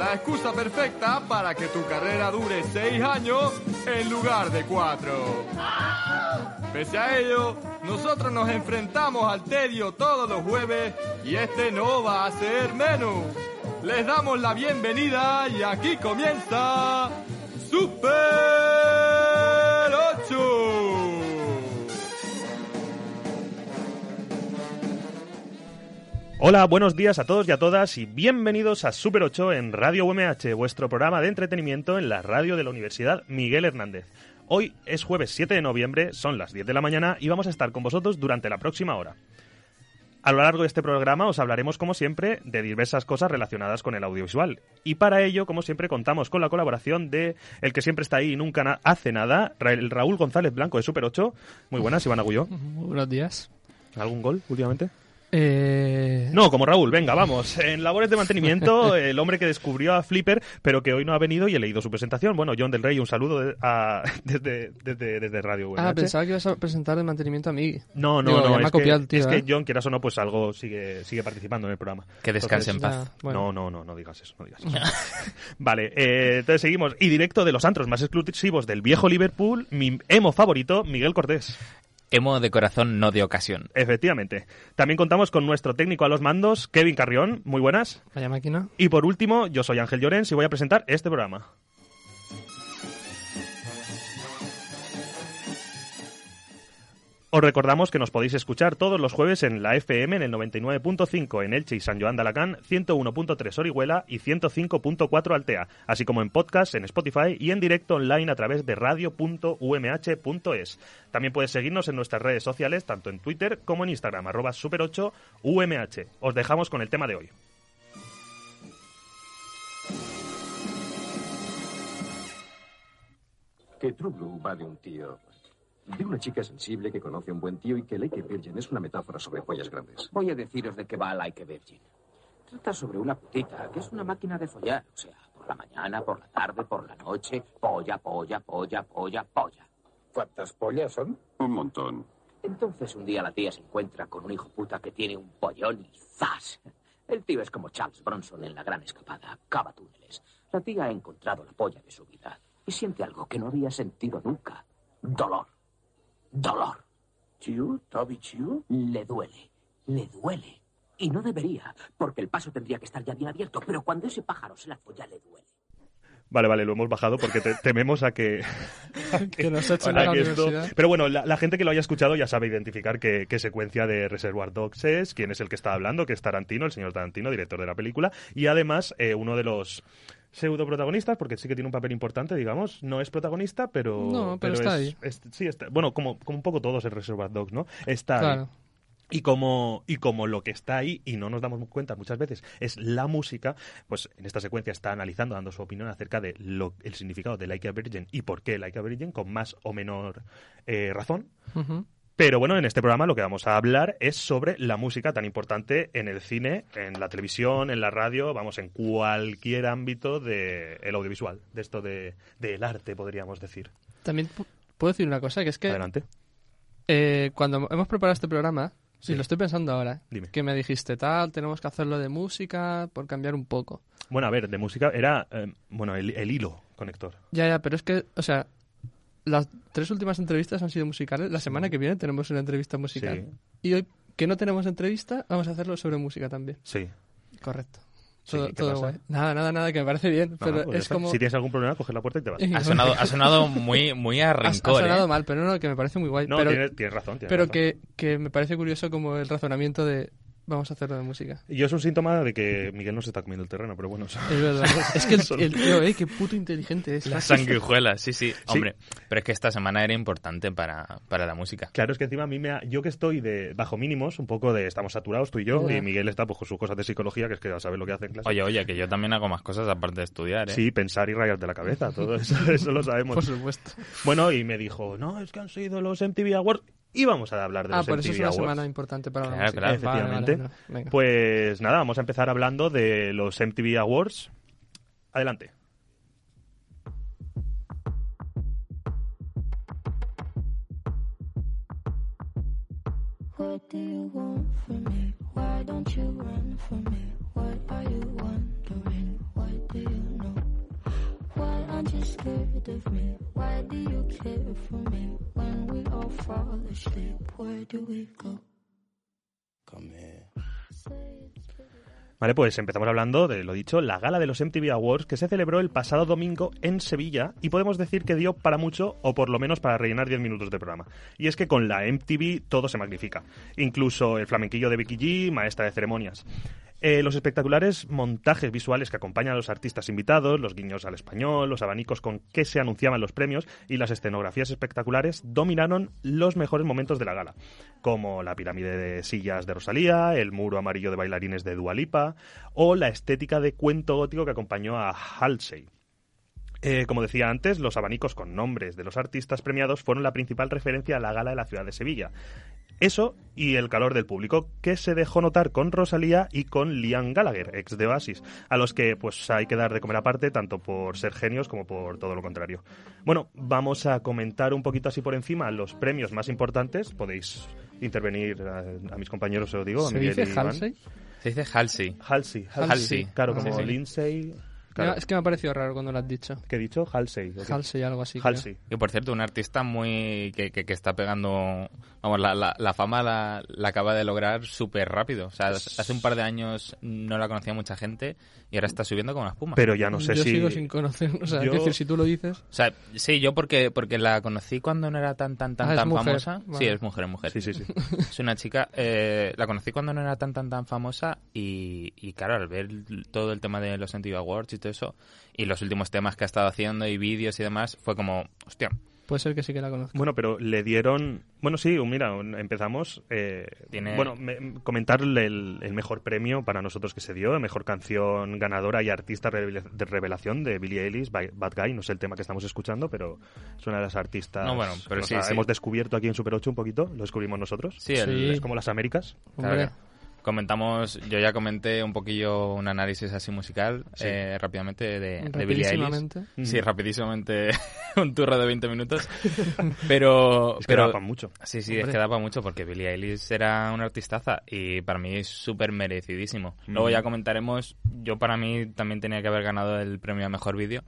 la excusa perfecta para que tu carrera dure seis años en lugar de cuatro. Pese a ello, nosotros nos enfrentamos al tedio todos los jueves y este no va a ser menos. Les damos la bienvenida y aquí comienza Super Hola, buenos días a todos y a todas y bienvenidos a Super 8 en Radio UMH, vuestro programa de entretenimiento en la radio de la Universidad Miguel Hernández. Hoy es jueves 7 de noviembre, son las 10 de la mañana y vamos a estar con vosotros durante la próxima hora. A lo largo de este programa os hablaremos, como siempre, de diversas cosas relacionadas con el audiovisual. Y para ello, como siempre, contamos con la colaboración de el que siempre está ahí y nunca na- hace nada, Ra- el Raúl González Blanco de Super 8. Muy buenas, Iván Agulló. Muy buenos días. ¿Algún gol últimamente? Eh, No, como Raúl, venga, vamos. En labores de mantenimiento, el hombre que descubrió a Flipper, pero que hoy no ha venido y he leído su presentación. Bueno, John del Rey, un saludo de- a- desde, desde, desde Radio ah, UMH. pensaba que ibas a presentar el mantenimiento a mí. No, no, Digo, no, es, copiado que, el tío, es que ¿eh? John, quieras o no, pues algo sigue, sigue participando en el programa. Que descanse en paz. Ya, bueno. No, no, no, no digas eso, no digas eso. vale, eh, entonces seguimos. Y directo de los antros más exclusivos del viejo Liverpool, mi emo favorito, Miguel Cortés. Emo de corazón, no de ocasión. Efectivamente. También contamos con nuestro técnico a los mandos, Kevin Carrión. Muy buenas. Vaya máquina. Y por último, yo soy Ángel Llorens y voy a presentar este programa. Os recordamos que nos podéis escuchar todos los jueves en la FM en el 99.5 en Elche y San Joan de Alacant, 101.3 Orihuela y 105.4 Altea, así como en podcast en Spotify y en directo online a través de radio.umh.es. También puedes seguirnos en nuestras redes sociales, tanto en Twitter como en Instagram, arroba super8umh. Os dejamos con el tema de hoy. Que True Blue va de un tío. De una chica sensible que conoce a un buen tío y que Lake Virgin es una metáfora sobre pollas grandes. Voy a deciros de qué va Like a Virgin. Trata sobre una putita que es una máquina de follar. O sea, por la mañana, por la tarde, por la noche. Polla, polla, polla, polla, polla. ¿Cuántas pollas son? Un montón. Entonces un día la tía se encuentra con un hijo puta que tiene un pollón y ¡zas! El tío es como Charles Bronson en la gran escapada. Cava túneles. La tía ha encontrado la polla de su vida y siente algo que no había sentido nunca. Dolor. Dolor. ¿Chiu? ¿Toby Chiu? Le duele, le duele. Y no debería, porque el paso tendría que estar ya bien abierto, pero cuando ese pájaro se la folla le duele. Vale, vale, lo hemos bajado porque te- tememos a que... Que nos echen a a la que esto- universidad. Pero bueno, la, la gente que lo haya escuchado ya sabe identificar qué, qué secuencia de Reservoir Dogs es, quién es el que está hablando, que es Tarantino, el señor Tarantino, director de la película, y además eh, uno de los pseudo protagonistas, porque sí que tiene un papel importante, digamos, no es protagonista, pero... No, pero está es- ahí. es- sí, está, bueno, como, como un poco todos en Reservoir Dogs, ¿no? Está ahí. Y como, y como lo que está ahí, y no nos damos cuenta muchas veces, es la música, pues en esta secuencia está analizando, dando su opinión acerca de lo, el significado de Like a Virgin y por qué Like a Virgin, con más o menor eh, razón. Ujú. Pero bueno, en este programa lo que vamos a hablar es sobre la música tan importante en el cine, en la televisión, en la radio, vamos, en cualquier ámbito del audiovisual, de esto de, del arte, podríamos decir. También pu- puedo decir una cosa, que es que Adelante. eh, cuando hemos preparado este programa, Sí. y lo estoy pensando ahora, Dime. que me dijiste, tal, tenemos que hacerlo de música por cambiar un poco. Bueno, a ver, de música era, eh, bueno, el, el hilo conector. Ya, ya, pero es que, o sea, las tres últimas entrevistas han sido musicales. La semana que viene tenemos una entrevista musical. Sí. Y hoy, que no tenemos entrevista, vamos a hacerlo sobre música también. Sí. Correcto. Todo, guay. Nada, nada, nada, que me parece bien, No, pero pues es como... Si tienes algún problema, coge la puerta y te vas. Ha sonado, ha sonado muy, muy a Ha, sonado ¿eh? mal, pero no, que me parece muy guay. No, pero tienes, tienes razón. tienes pero razón. que, que me parece curioso como el razonamiento de vamos a hacerlo de música. Y es un síntoma de que Miguel no se está comiendo el terreno, pero bueno. eso- Es verdad. es que el, el tío, eh, qué puto inteligente es. La sanguijuela, sí, sí. Hombre, pero es que esta semana era importante para, para la música. Claro, es que encima a mí me ha- yo que estoy de bajo mínimos, un poco de estamos saturados tú y yo, y Miguel está pues con sus cosas de psicología, que es que ya sabes lo que hace en clase. Oye, oye, que yo también hago más cosas aparte de estudiar, ¿eh? Sí, pensar y rayarte la cabeza, todo eso, eso lo sabemos. Por supuesto. Bueno, y me dijo, no, es que han sido los MTV Awards, y vamos a hablar de Ah, los por MTV eso es una Awards. semana importante para la Claro, música. claro. Vale, vale, Efectivamente. vale. Pues nada, vamos a empezar hablando de los MTV Awards. Adelante. What do you want from me? Why don't you run from me? What are you wondering? Scared of me? Why do you care for me? When we all fall asleep, where do we go? Come here. Vale, pues empezamos hablando de lo dicho, la gala de los MTV Awards que se celebró el pasado domingo en Sevilla y podemos decir que dio para mucho o por lo menos para rellenar 10 minutos de programa. Y es que con la MTV todo se magnifica, incluso el flamenquillo de Becky G, maestra de ceremonias. Eh, los espectaculares montajes visuales que acompañan a los artistas invitados, los guiños al español, los abanicos con que se anunciaban los premios y las escenografías espectaculares dominaron los mejores momentos de la gala, como la pirámide de sillas de Rosalía, el muro amarillo de bailarines de Dualipa o la estética de cuento gótico que acompañó a Halsey. Eh, como decía antes, los abanicos con nombres de los artistas premiados fueron la principal referencia a la gala de la ciudad de Sevilla. Eso y el calor del público, que se dejó notar con Rosalía y con Liam Gallagher, ex de Oasis, a los que pues hay que dar de comer aparte, tanto por ser genios como por todo lo contrario. Bueno, vamos a comentar un poquito así por encima los premios más importantes. Podéis intervenir a, a mis compañeros, os digo, a ¿Se Miguel dice. Halsey? Se dice Halsey. Halsey. Halsey. Claro, como Sí, sí. Lindsay. Claro. Es que me ha parecido raro cuando lo has dicho. ¿Qué he dicho? Halsey. ¿o qué? Halsey, algo así. creo. Halsey. Y por cierto, un artista muy que, que, que está pegando, vamos, la, la, la fama la, la acaba de lograr súper rápido. O sea, hace un par de años no la conocía mucha gente y ahora está subiendo como una espuma. Pero ya no sé Yo si... sigo sin conocer. O sea, Yo- quiero decir, si tú lo dices. O sea, sí, yo porque porque la conocí cuando no era tan tan tan Ah, es tan famosa. Vale. Sí, es mujer, es mujer. Sí, sí, sí. Es una chica, eh, la conocí cuando no era tan tan tan famosa y, y claro, al ver todo el tema de los MTV Awards y todo eso y los últimos temas que ha estado haciendo y vídeos y demás, fue como, hostia, Puede ser que sí que la conozco. Bueno, pero le dieron... Bueno, sí, mira, un- empezamos... eh, Tiene- Bueno, me- comentar el, el mejor premio para nosotros que se dio, mejor canción ganadora y artista revela- de revelación de Billie Eilish, by- Bad Guy, no sé el tema que estamos escuchando, pero es una de las artistas No, bueno, pero que sí, nos sí. hemos descubierto aquí en Super 8 un poquito, lo descubrimos nosotros. sí, el- Sí. Es como las Américas. Hombre, Claro. Comentamos, yo ya comenté un poquillo un análisis así musical Sí. eh, rápidamente de, de Billie Eilish. rapidísimamente. Sí, rapidísimamente un turro de 20 minutos. Pero, Es que pero rapan mucho. Sí, sí, es Hombre. que daba mucho porque Billie Eilish era una artistaza y para mí es súper merecidísimo. Luego ya comentaremos, yo para mí también tenía que haber ganado el premio a Mejor Vídeo.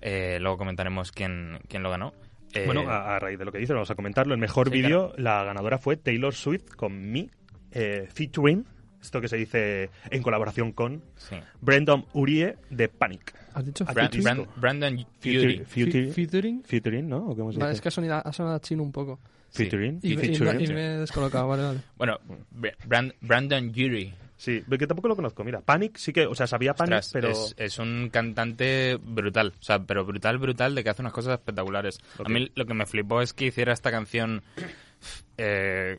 Eh, luego comentaremos quién, quién lo ganó. Eh, Bueno, a, a raíz de lo que dices, vamos a comentarlo. El mejor Sí, vídeo, la ganadora fue Taylor Swift con Me, eh, featuring, esto que se dice en colaboración con sí. Brendan Urie de Panic. ¿Has dicho Ah, Bran- featuring. Bran- Brandon featuring, featuring? featuring, ¿no? ¿O cómo se Vale, dice? es que ha sonado, ha sonado chino un poco. Sí. Featuring, Y, y- featuring. y me he descolocado, vale, vale. Bueno, Bra- Bran- Brandon Urie. Sí, que tampoco lo conozco. Mira, Panic sí que, o sea, sabía Panic, Ostras, pero es, es un cantante brutal, o sea, pero brutal, brutal, de que hace unas cosas espectaculares. A mí lo que me flipó es que hiciera esta canción eh,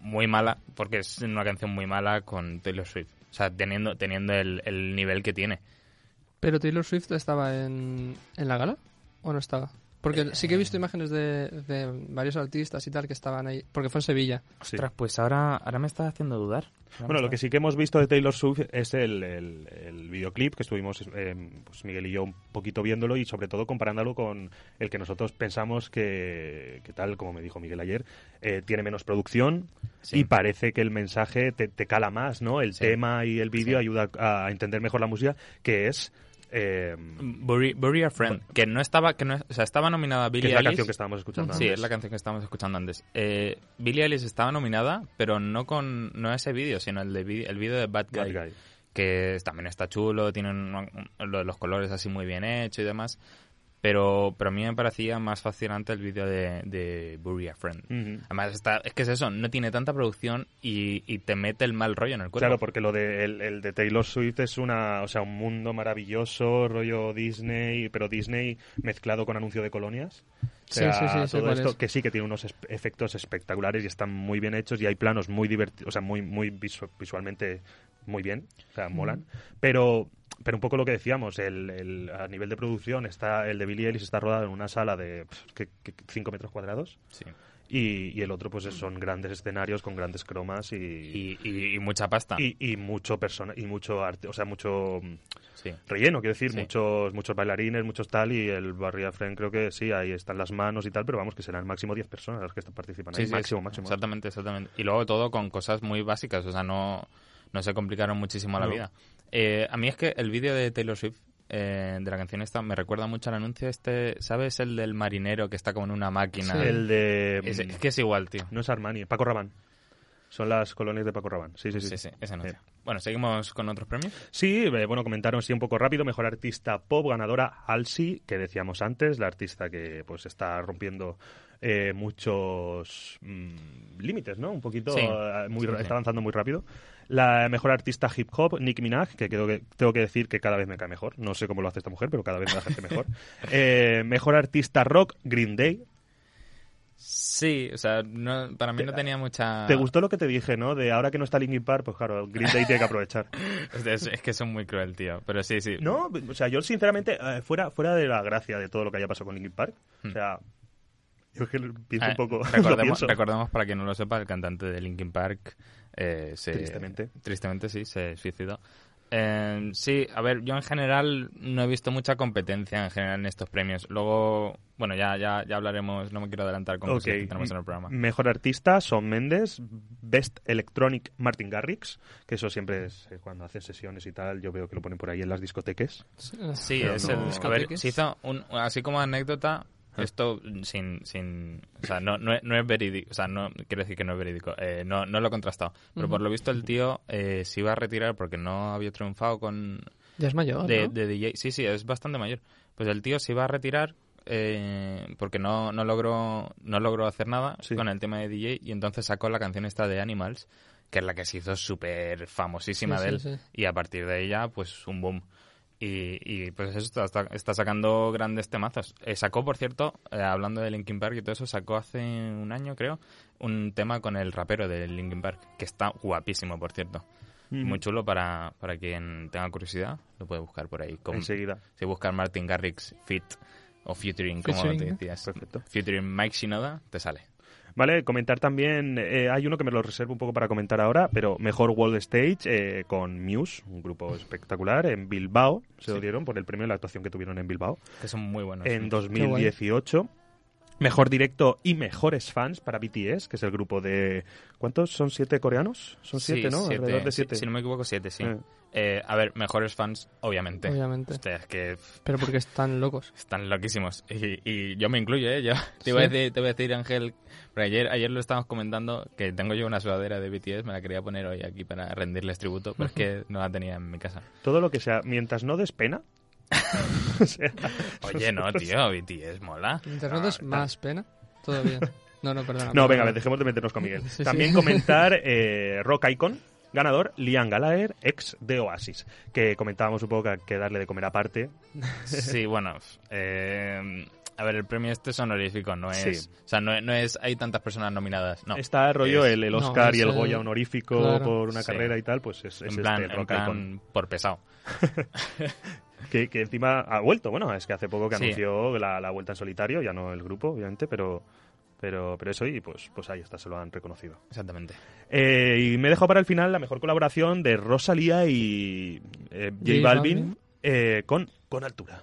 muy mala, porque es una canción muy mala con Taylor Swift. O sea, teniendo, teniendo el, el nivel que tiene. ¿Pero Taylor Swift estaba en, en la gala? ¿O no estaba? Porque sí que he Eh. visto imágenes de, de varios artistas y tal que estaban ahí. Porque fue en Sevilla. sí. Ostras, pues ahora, ahora me estás haciendo dudar. Ahora Bueno, lo que sí que hemos visto de Taylor Swift es el, el- el videoclip que estuvimos eh, pues Miguel y yo un poquito viéndolo y sobre todo comparándolo con el que nosotros pensamos que, que tal, como me dijo Miguel ayer, eh, tiene menos producción Sí. y parece que el mensaje te, te cala más, ¿no? El Sí. tema y el vídeo Sí. ayuda a entender mejor la música, que es... eh, Bury, Bury a Friend, que no estaba, que no, o sea, estaba nominada Billie es la Eilish. canción que estábamos escuchando Sí, antes. es la canción que estábamos escuchando antes. Eh, Billie Eilish estaba nominada, pero no con no ese vídeo, sino el de el vídeo de Bad Guy, Bad Guy. que también está chulo, tiene un- un- lo- los colores así muy bien hechos y demás. Pero, pero a mí me parecía más fascinante el vídeo de, de Bury a Friend. Además, está, es que es eso, no tiene tanta producción y, y te mete el mal rollo en el cuerpo. Claro, porque lo de el, el de Taylor Swift es una, o sea, un mundo maravilloso, rollo Disney, pero Disney mezclado con anuncio de colonias. O Sí, sea, sí, sí, todo esto es. que sí que tiene unos es- efectos espectaculares y están muy bien hechos y hay planos muy divertidos, o sea, muy muy visu- visualmente muy bien, o sea, molan, pero pero un poco lo que decíamos, el, el- a nivel de producción está el de Billy Ellis está rodado en una sala de 5 metros cuadrados Sí. y, y el otro pues son grandes escenarios con grandes cromas y, Y, y- y mucha pasta. y, y mucho persona y mucho arte, o sea, mucho mm, Sí. relleno, quiero decir, Sí. muchos muchos bailarines, muchos tal y el Barria Friend creo que sí, ahí están las manos y tal, pero vamos que serán máximo 10 personas las que están participando Sí, máximo, máximo. Exactamente, exactamente. Y luego todo con cosas muy básicas, o sea, no, no se complicaron muchísimo la vida. Eh, a mí es que el vídeo de Taylor Swift, eh, de la canción esta, me recuerda mucho al anuncio este, ¿sabes? El del marinero que está como en una máquina. El de Es, mm, es que es igual, tío. no es Armani, Paco Rabanne. Son las colonias de Paco Rabanne. Sí, sí, sí. Sí, sí, ese anuncio. Bueno, seguimos con otros premios. Sí, eh, bueno, comentaron sí un poco rápido. Mejor artista pop, ganadora Halsey, que decíamos antes, la artista que pues está rompiendo eh, muchos mm, límites, ¿no? Un poquito, Sí. eh, muy, Sí, está avanzando muy rápido. La mejor artista hip hop, Nicki Minaj, que, creo que tengo que decir que cada vez me cae mejor. No sé cómo lo hace esta mujer, pero cada vez me la hace mejor. Eh, mejor artista rock, Green Day. Sí, o sea, no- para mí no tenía mucha... ¿Te gustó lo que te dije, no? De ahora que no está Linkin Park, pues claro, Green Day tiene que aprovechar. Es, es que son muy cruel, tío. Pero sí, sí. No, o sea, yo sinceramente, eh, fuera, fuera de la gracia de todo lo que haya pasado con Linkin Park, o sea, yo es que pienso Ah, un poco. recordemos, para quien no lo sepa, el cantante de Linkin Park eh, se, Tristemente. Tristemente, sí, se suicidó. Eh, sí, a ver, yo en general no he visto mucha competencia en general en estos premios. Luego, bueno, ya, ya, ya hablaremos, no me quiero adelantar con cosas que tenemos en el programa. Mejor artista, Son Mendes. Best Electronic, Martin Garrix. Que eso siempre es eh, cuando hacen sesiones y tal. Yo veo que lo ponen por ahí en las discotecas. Sí, Pero es no- el. A ver, se hizo un, así como anécdota. Esto sin, sin, o sea, no, no, no es verídico, o sea, no, quiero decir que no es verídico, eh, no, no lo he contrastado, pero por lo visto el tío eh, se iba a retirar porque no había triunfado con, Ya es mayor, de, ¿no? de DJ. Sí, sí, es bastante mayor. Pues el tío se iba a retirar eh, porque no, no logró no logró hacer nada Sí. con el tema de DJ y entonces sacó la canción esta de Animals, que es la que se hizo súper famosísima Sí, de él. sí. Y a partir de ella, pues un boom. Y, y, pues eso está, está, sacando grandes temazos. Eh, sacó, por cierto, eh, hablando de Linkin Park y todo eso, sacó hace un año, creo, un tema con el rapero de Linkin Park, que está guapísimo, por cierto. Muy chulo para, para quien tenga curiosidad, lo puede buscar por ahí. Con- Enseguida. Si buscas Martin Garrix Fit o Featuring, como te decías. Perfecto. Featuring Mike Shinoda, te sale. Vale, comentar también, eh, hay uno que me lo reservo un poco para comentar ahora, pero mejor World Stage eh, con Muse, un grupo espectacular, en Bilbao, se lo dieron por el premio de la actuación que tuvieron en Bilbao. Que son muy buenos. en sí. 2018. Mejor directo y mejores fans para BTS, que es el grupo de... ¿Cuántos? ¿Son siete coreanos? Son Sí, siete, ¿no? siete. Alrededor de Si- siete. Si, no me equivoco, siete, sí. Eh. Eh, a ver, mejores fans, obviamente. Obviamente. Hostia, es que Pero porque están locos. están loquísimos. Y, y yo me incluyo, ¿eh? Yo te, iba a decir, te voy a decir, Ángel, pero ayer, ayer lo estábamos comentando, que tengo yo una sudadera de BTS, me la quería poner hoy aquí para rendirles tributo, pero es que no la tenía en mi casa. Todo lo que sea, mientras no des pena. o sea, Oye, no, tío, BTS mola. Mientras No, no des está- más pena, todo bien. No, no, perdona. No, perdona. venga, dejemos de meternos con Miguel. Sí, sí. También comentar eh, Rock Icon, ganador, Liam Gallagher, ex de Oasis, que comentábamos un poco que hay que darle de comer aparte. Sí, bueno, eh, a ver, el premio este es honorífico, no es... Sí. O sea, no, no es... Hay tantas personas nominadas, no. Está rollo Es- el, el no, Oscar y el el- Goya honorífico claro. por una Sí. carrera y tal, pues es, es en plan, este en Rock plan por pesado. Que, que encima ha vuelto, bueno, es que hace poco que Sí. anunció la, la vuelta en solitario, ya no el grupo, obviamente, pero pero pero eso y pues pues ahí está, se lo han reconocido. Exactamente. Eh, y me he dejado para el final la mejor colaboración de Rosalía y eh, J J Balvin, eh, con, con altura.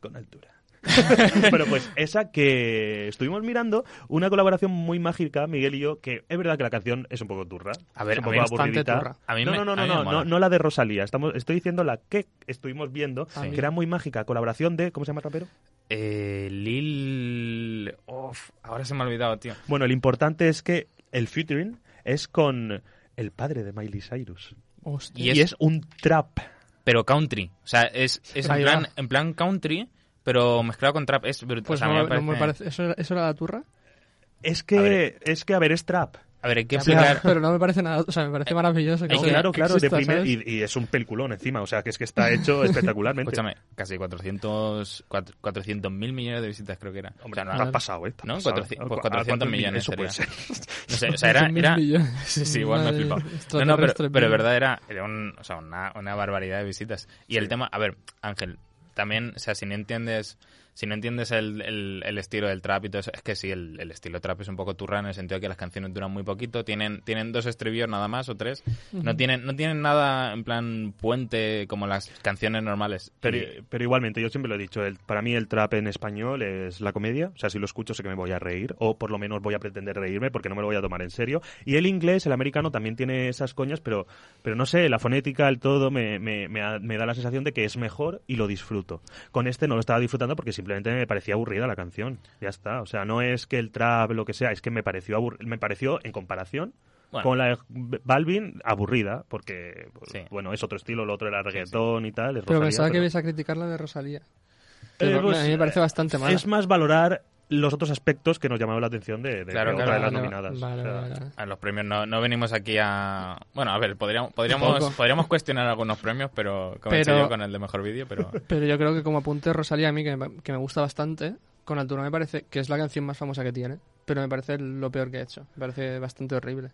Con altura. bueno, pues esa que estuvimos mirando, una colaboración muy mágica, Miguel y yo, que es verdad que la canción es un poco turra. A ver, es un a poco aburridita. turra. A mí no, no, no, no, no, no, no la de Rosalía. Estamos, estoy diciendo la que estuvimos viendo, Sí. que era muy mágica, colaboración de, ¿cómo se llama el rapero? Eh, Lil... Uf, ahora se me ha olvidado, tío. Bueno, lo importante es que el featuring es con el padre de Miley Cyrus. Hostia. Y, es un trap. pero country. O sea, es, es en, plan, va. en plan country, pero mezclado con trap. Es brutal. Pues O sea, a no, mí me no me parece- parece... ¿Eso, era, ¿Eso era la turra? Es que, es que, a ver, es trap. A ver, hay que explicar... pero no me parece nada... O sea, me parece maravilloso. Que Hay que- claro, que claro, de exista, primer, ¿sabes? y, y es un peliculón encima, o sea, que es que está hecho espectacularmente. Escúchame, casi 400 cuatro- 400 mil millones de visitas creo que era. Hombre, O sea, no, has pasado, ¿eh? ¿No? pasado. 400 pues ¿A 400 cuántos millones Eso puede ser. no sé, o sea, era... 400.000 era millones. sí, sí, igual me he flipado. No, no, pero, pero de verdad era, era un- o sea, una, una barbaridad de visitas. Y el tema, a ver, Ángel, también, o sea, si no entiendes... Si no entiendes el, el- el estilo del trap y todo eso, es que sí, el, el estilo trap es un poco turra en el sentido de que las canciones duran muy poquito, tienen, tienen dos estribillos nada más o tres, no tienen, no tienen nada en plan puente como las canciones normales. Pero, Y- pero igualmente, yo siempre lo he dicho, el, para mí el trap en español es la comedia, o sea, si lo escucho sé que me voy a reír, o por lo menos voy a pretender reírme porque no me lo voy a tomar en serio. Y el inglés, el americano, también tiene esas coñas, pero, pero no sé, la fonética, el todo, me, me, me, me da la sensación de que es mejor y lo disfruto. Con este no lo estaba disfrutando porque simplemente me parecía aburrida la canción, ya está. O sea, no es que el trap, lo que sea, es que me pareció, abur- me pareció en comparación... Bueno. Con la de Balvin, aburrida, porque, pues, Sí. bueno, es otro estilo, lo otro era reggaetón y tal. es Pero Rosalía, pensaba que pero- ibas a criticar la de Rosalía. Eh, Que pues, a mí me parece bastante mala. Es más valorar los otros aspectos que nos llamaron la atención de, de Claro, de las Vale, nominadas. vale, O sea, vale, vale. A los premios no, no venimos aquí a... Bueno, a ver, podríamos, podríamos, cuestionar algunos premios, pero como he Pero- yo con el de mejor vídeo, pero... Pero yo creo que como apunte Rosalía a mí, que me, que me gusta bastante, con altura me parece que es la canción más famosa que tiene, pero me parece lo peor que ha hecho. Me parece bastante horrible.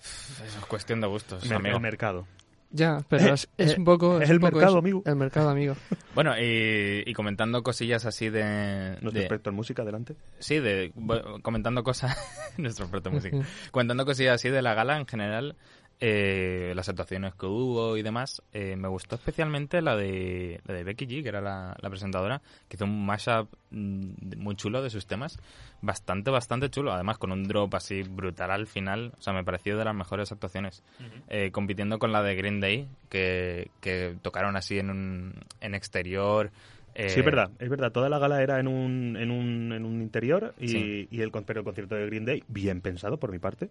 Eso es cuestión de gustos, mer- amigo. el mercado. Ya, pero es, es eh, un poco... es el poco mercado, eso. amigo. El mercado, amigo. Bueno, y, y comentando cosillas así de... Nuestro de- experto en música, adelante. Sí, de, comentando cosas... nuestro experto en música. comentando cosillas así de la gala en general, eh, las actuaciones que hubo y demás, eh, me gustó especialmente la de, la de Becky G, que era la, la presentadora, que hizo un mashup mm, muy chulo de sus temas. Bastante, bastante chulo. Además, con un drop así brutal al final. O sea, me pareció de las mejores actuaciones. Eh, compitiendo con la de Green Day, que, que tocaron así en un en exterior. eh, Sí, es verdad, es verdad. Toda la gala era en un, en un, en un interior y, Sí. y el, pero el concierto de Green Day, bien pensado por mi parte.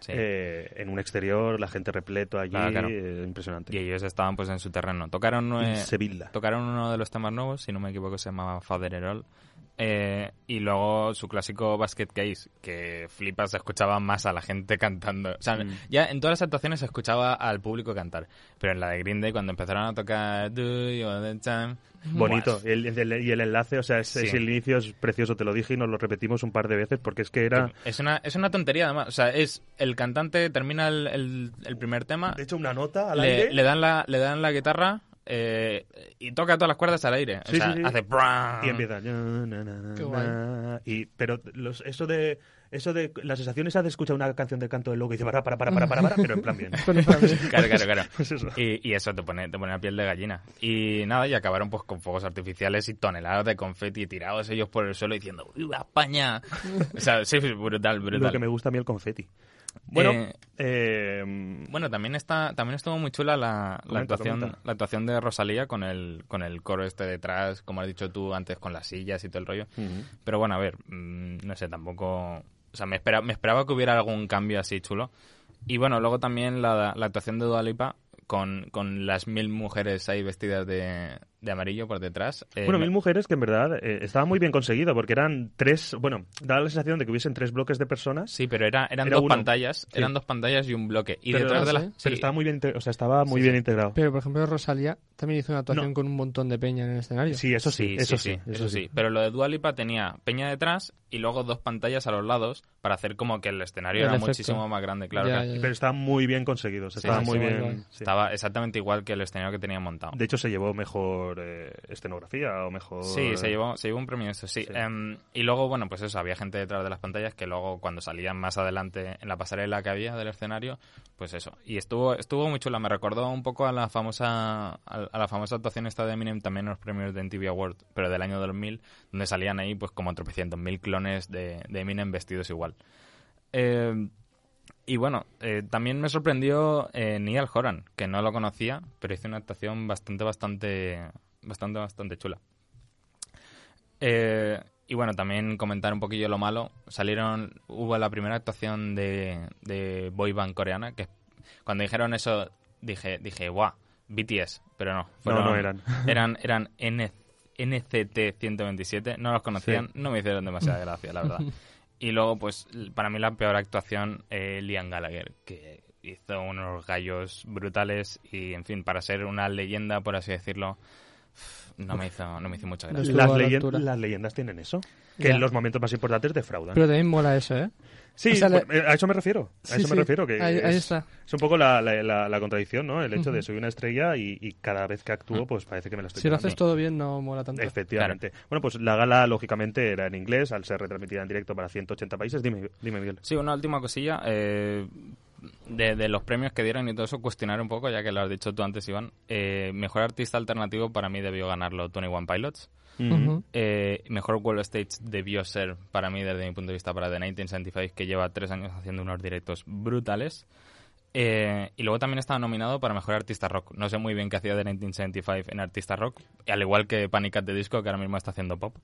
Sí. Eh, en un exterior, la gente repleto allí, Claro, claro. eh, impresionante. Y ellos estaban pues en su terreno. Tocaron, eh, Sevilla. tocaron uno de los temas nuevos, si no me equivoco se llamaba Father Erol. Eh, y luego su clásico Basket Case, que flipas, se escuchaba más a la gente cantando. O sea, Mm. ya en todas las actuaciones se escuchaba al público cantar. Pero en la de Green Day, cuando empezaron a tocar Do You the Time... Bonito. Buah, El- el- y el enlace, o sea, es, Sí. es- el inicio es precioso, te lo dije y nos lo repetimos un par de veces porque es que era... Es una, es una tontería además. O sea, es el cantante termina el, el- el primer tema, De hecho, una nota al le, aire. le dan la, le dan la guitarra eh, y toca todas las cuerdas al aire. O Sí, sea, sí, sí. hace... brum. y empieza ya, na, na, na, Qué guay. na. y pero los, eso de eso de la sensación esa de escuchar una canción del canto del loco y dice para para para para para, para pero en plan bien Claro, claro, claro. pues eso Y, y eso te pone, te pone la piel de gallina. Y nada, y acabaron pues con fuegos artificiales y toneladas de confeti tirados ellos por el suelo diciendo ¡Viva España! O sea, sí, brutal, brutal. lo que me gusta a mí el confeti bueno Eh, eh, Bueno, también está, también estuvo muy chula la, actuación, comenta. la actuación de Rosalía con el, con el coro este detrás, como has dicho tú antes, con las sillas y todo el rollo. Pero bueno, a ver, mm, no sé, tampoco... O sea, me, espera, me esperaba que hubiera algún cambio así chulo. Y bueno, luego también la, la actuación de Dua Lipa con, con las mil mujeres ahí vestidas de, de amarillo por detrás. Eh, bueno, mil mujeres que en verdad eh, estaba muy bien conseguido porque eran tres, bueno, daba la sensación de que hubiesen tres bloques de personas. Sí, pero era, eran Era dos uno. pantallas, Sí. eran dos pantallas y un bloque. Y pero, detrás de ¿sí? las... pero sí, estaba muy bien, o sea, estaba muy Sí, bien sí. integrado. Pero, por ejemplo, Rosalía también hizo una actuación No. con un montón de peña en el escenario. Sí, eso sí, eso sí, eso sí. Pero lo de Dua Lipa tenía peña detrás y luego dos pantallas a los lados para hacer como que el escenario El era efecto. muchísimo más grande, claro. Ya, claro. ya, ya. Pero estaba muy bien conseguido, o sea, Sí, estaba sí, muy sí, bien. sí. Estaba exactamente igual que el escenario que tenía montado. De hecho, se llevó mejor eh, escenografía o mejor. Sí, se llevó, se llevó un premio eso, sí. Sí. Em, y luego, bueno, pues eso, había gente detrás de las pantallas que luego cuando salían más adelante en la pasarela que había del escenario, pues eso. Y estuvo estuvo muy chula, me recordó un poco a la famosa a, a la famosa actuación esta de Eminem también en los premios de MTV Awards, pero del año 2000, donde salían ahí pues como tropecientos mil clones de, de Eminem vestidos igual. Eh, y bueno, eh, también me sorprendió eh, Niall Horan, que no lo conocía, pero hizo una actuación bastante, bastante, bastante, bastante chula. Eh, y bueno, también comentar un poquillo lo malo. Salieron, hubo la primera actuación de, de boy band coreana, que cuando dijeron eso, dije, dije, guau, BTS, pero no. No, no eran. Eran, eran N- NCT 127, no los conocían, no me hicieron demasiada gracia, la verdad. Y luego, pues, para mí la peor actuación, eh, Liam Gallagher, que hizo unos gallos brutales y, en fin, para ser una leyenda, por así decirlo, no me hizo, no me hizo mucha gracia. Las, a la las leyendas tienen eso. Que Ya. en los momentos más importantes defraudan. Pero también mola eso, ¿eh? Sí, o sea, le- pues, a eso me refiero. A Sí, eso me sí. refiero. Que Ahí- es, ahí está. es un poco la, la- la- la contradicción, ¿no? El hecho de soy una estrella y, y cada vez que actúo, pues parece que me la estoy Si lo haces todo bien, no mola tanto. Efectivamente. Bueno, pues la gala, lógicamente, era en inglés, al ser retransmitida en directo para 180 países. Dime, dime Miguel. Sí, una última cosilla. eh, de, de los premios que dieron y todo eso, cuestionar un poco, ya que lo has dicho tú antes, Iván. Eh, mejor artista alternativo para mí debió ganarlo Tony One Pilots. Eh, mejor World Stage debió ser para mí, desde mi punto de vista, para The 1975, que lleva tres años haciendo unos directos brutales. Eh, y luego también estaba nominado para Mejor Artista Rock. No sé muy bien qué hacía The 1975 en Artista Rock, al igual que Panic at the Disco, que ahora mismo está haciendo pop.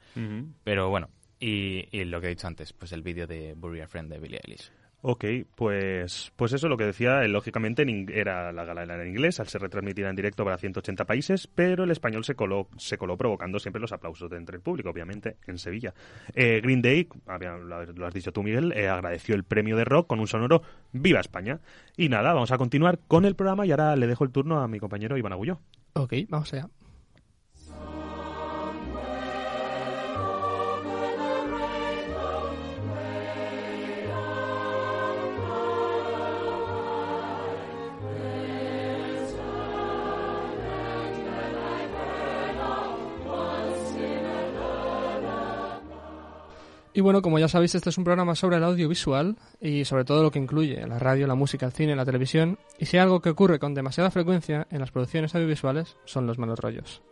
Pero bueno, y, y lo que he dicho antes, pues el vídeo de Bury a Friend de Billie Eilish. Ok, pues, pues eso lo que decía, eh, lógicamente era la gala era en inglés, al ser retransmitida en directo para 180 países, pero el español se coló, se coló provocando siempre los aplausos de entre el público, obviamente, en Sevilla. Eh, Green Day, lo has dicho tú Miguel, eh, agradeció el premio de rock con un sonoro Viva España. Y nada, vamos a continuar con el programa y ahora le dejo el turno a mi compañero Iván Agulló. Ok, vamos allá. Y bueno, como ya sabéis, este es un programa sobre el audiovisual y sobre todo lo que incluye la radio, la música, el cine, la televisión. Y si hay algo que ocurre con demasiada frecuencia en las producciones audiovisuales, son los malos rollos.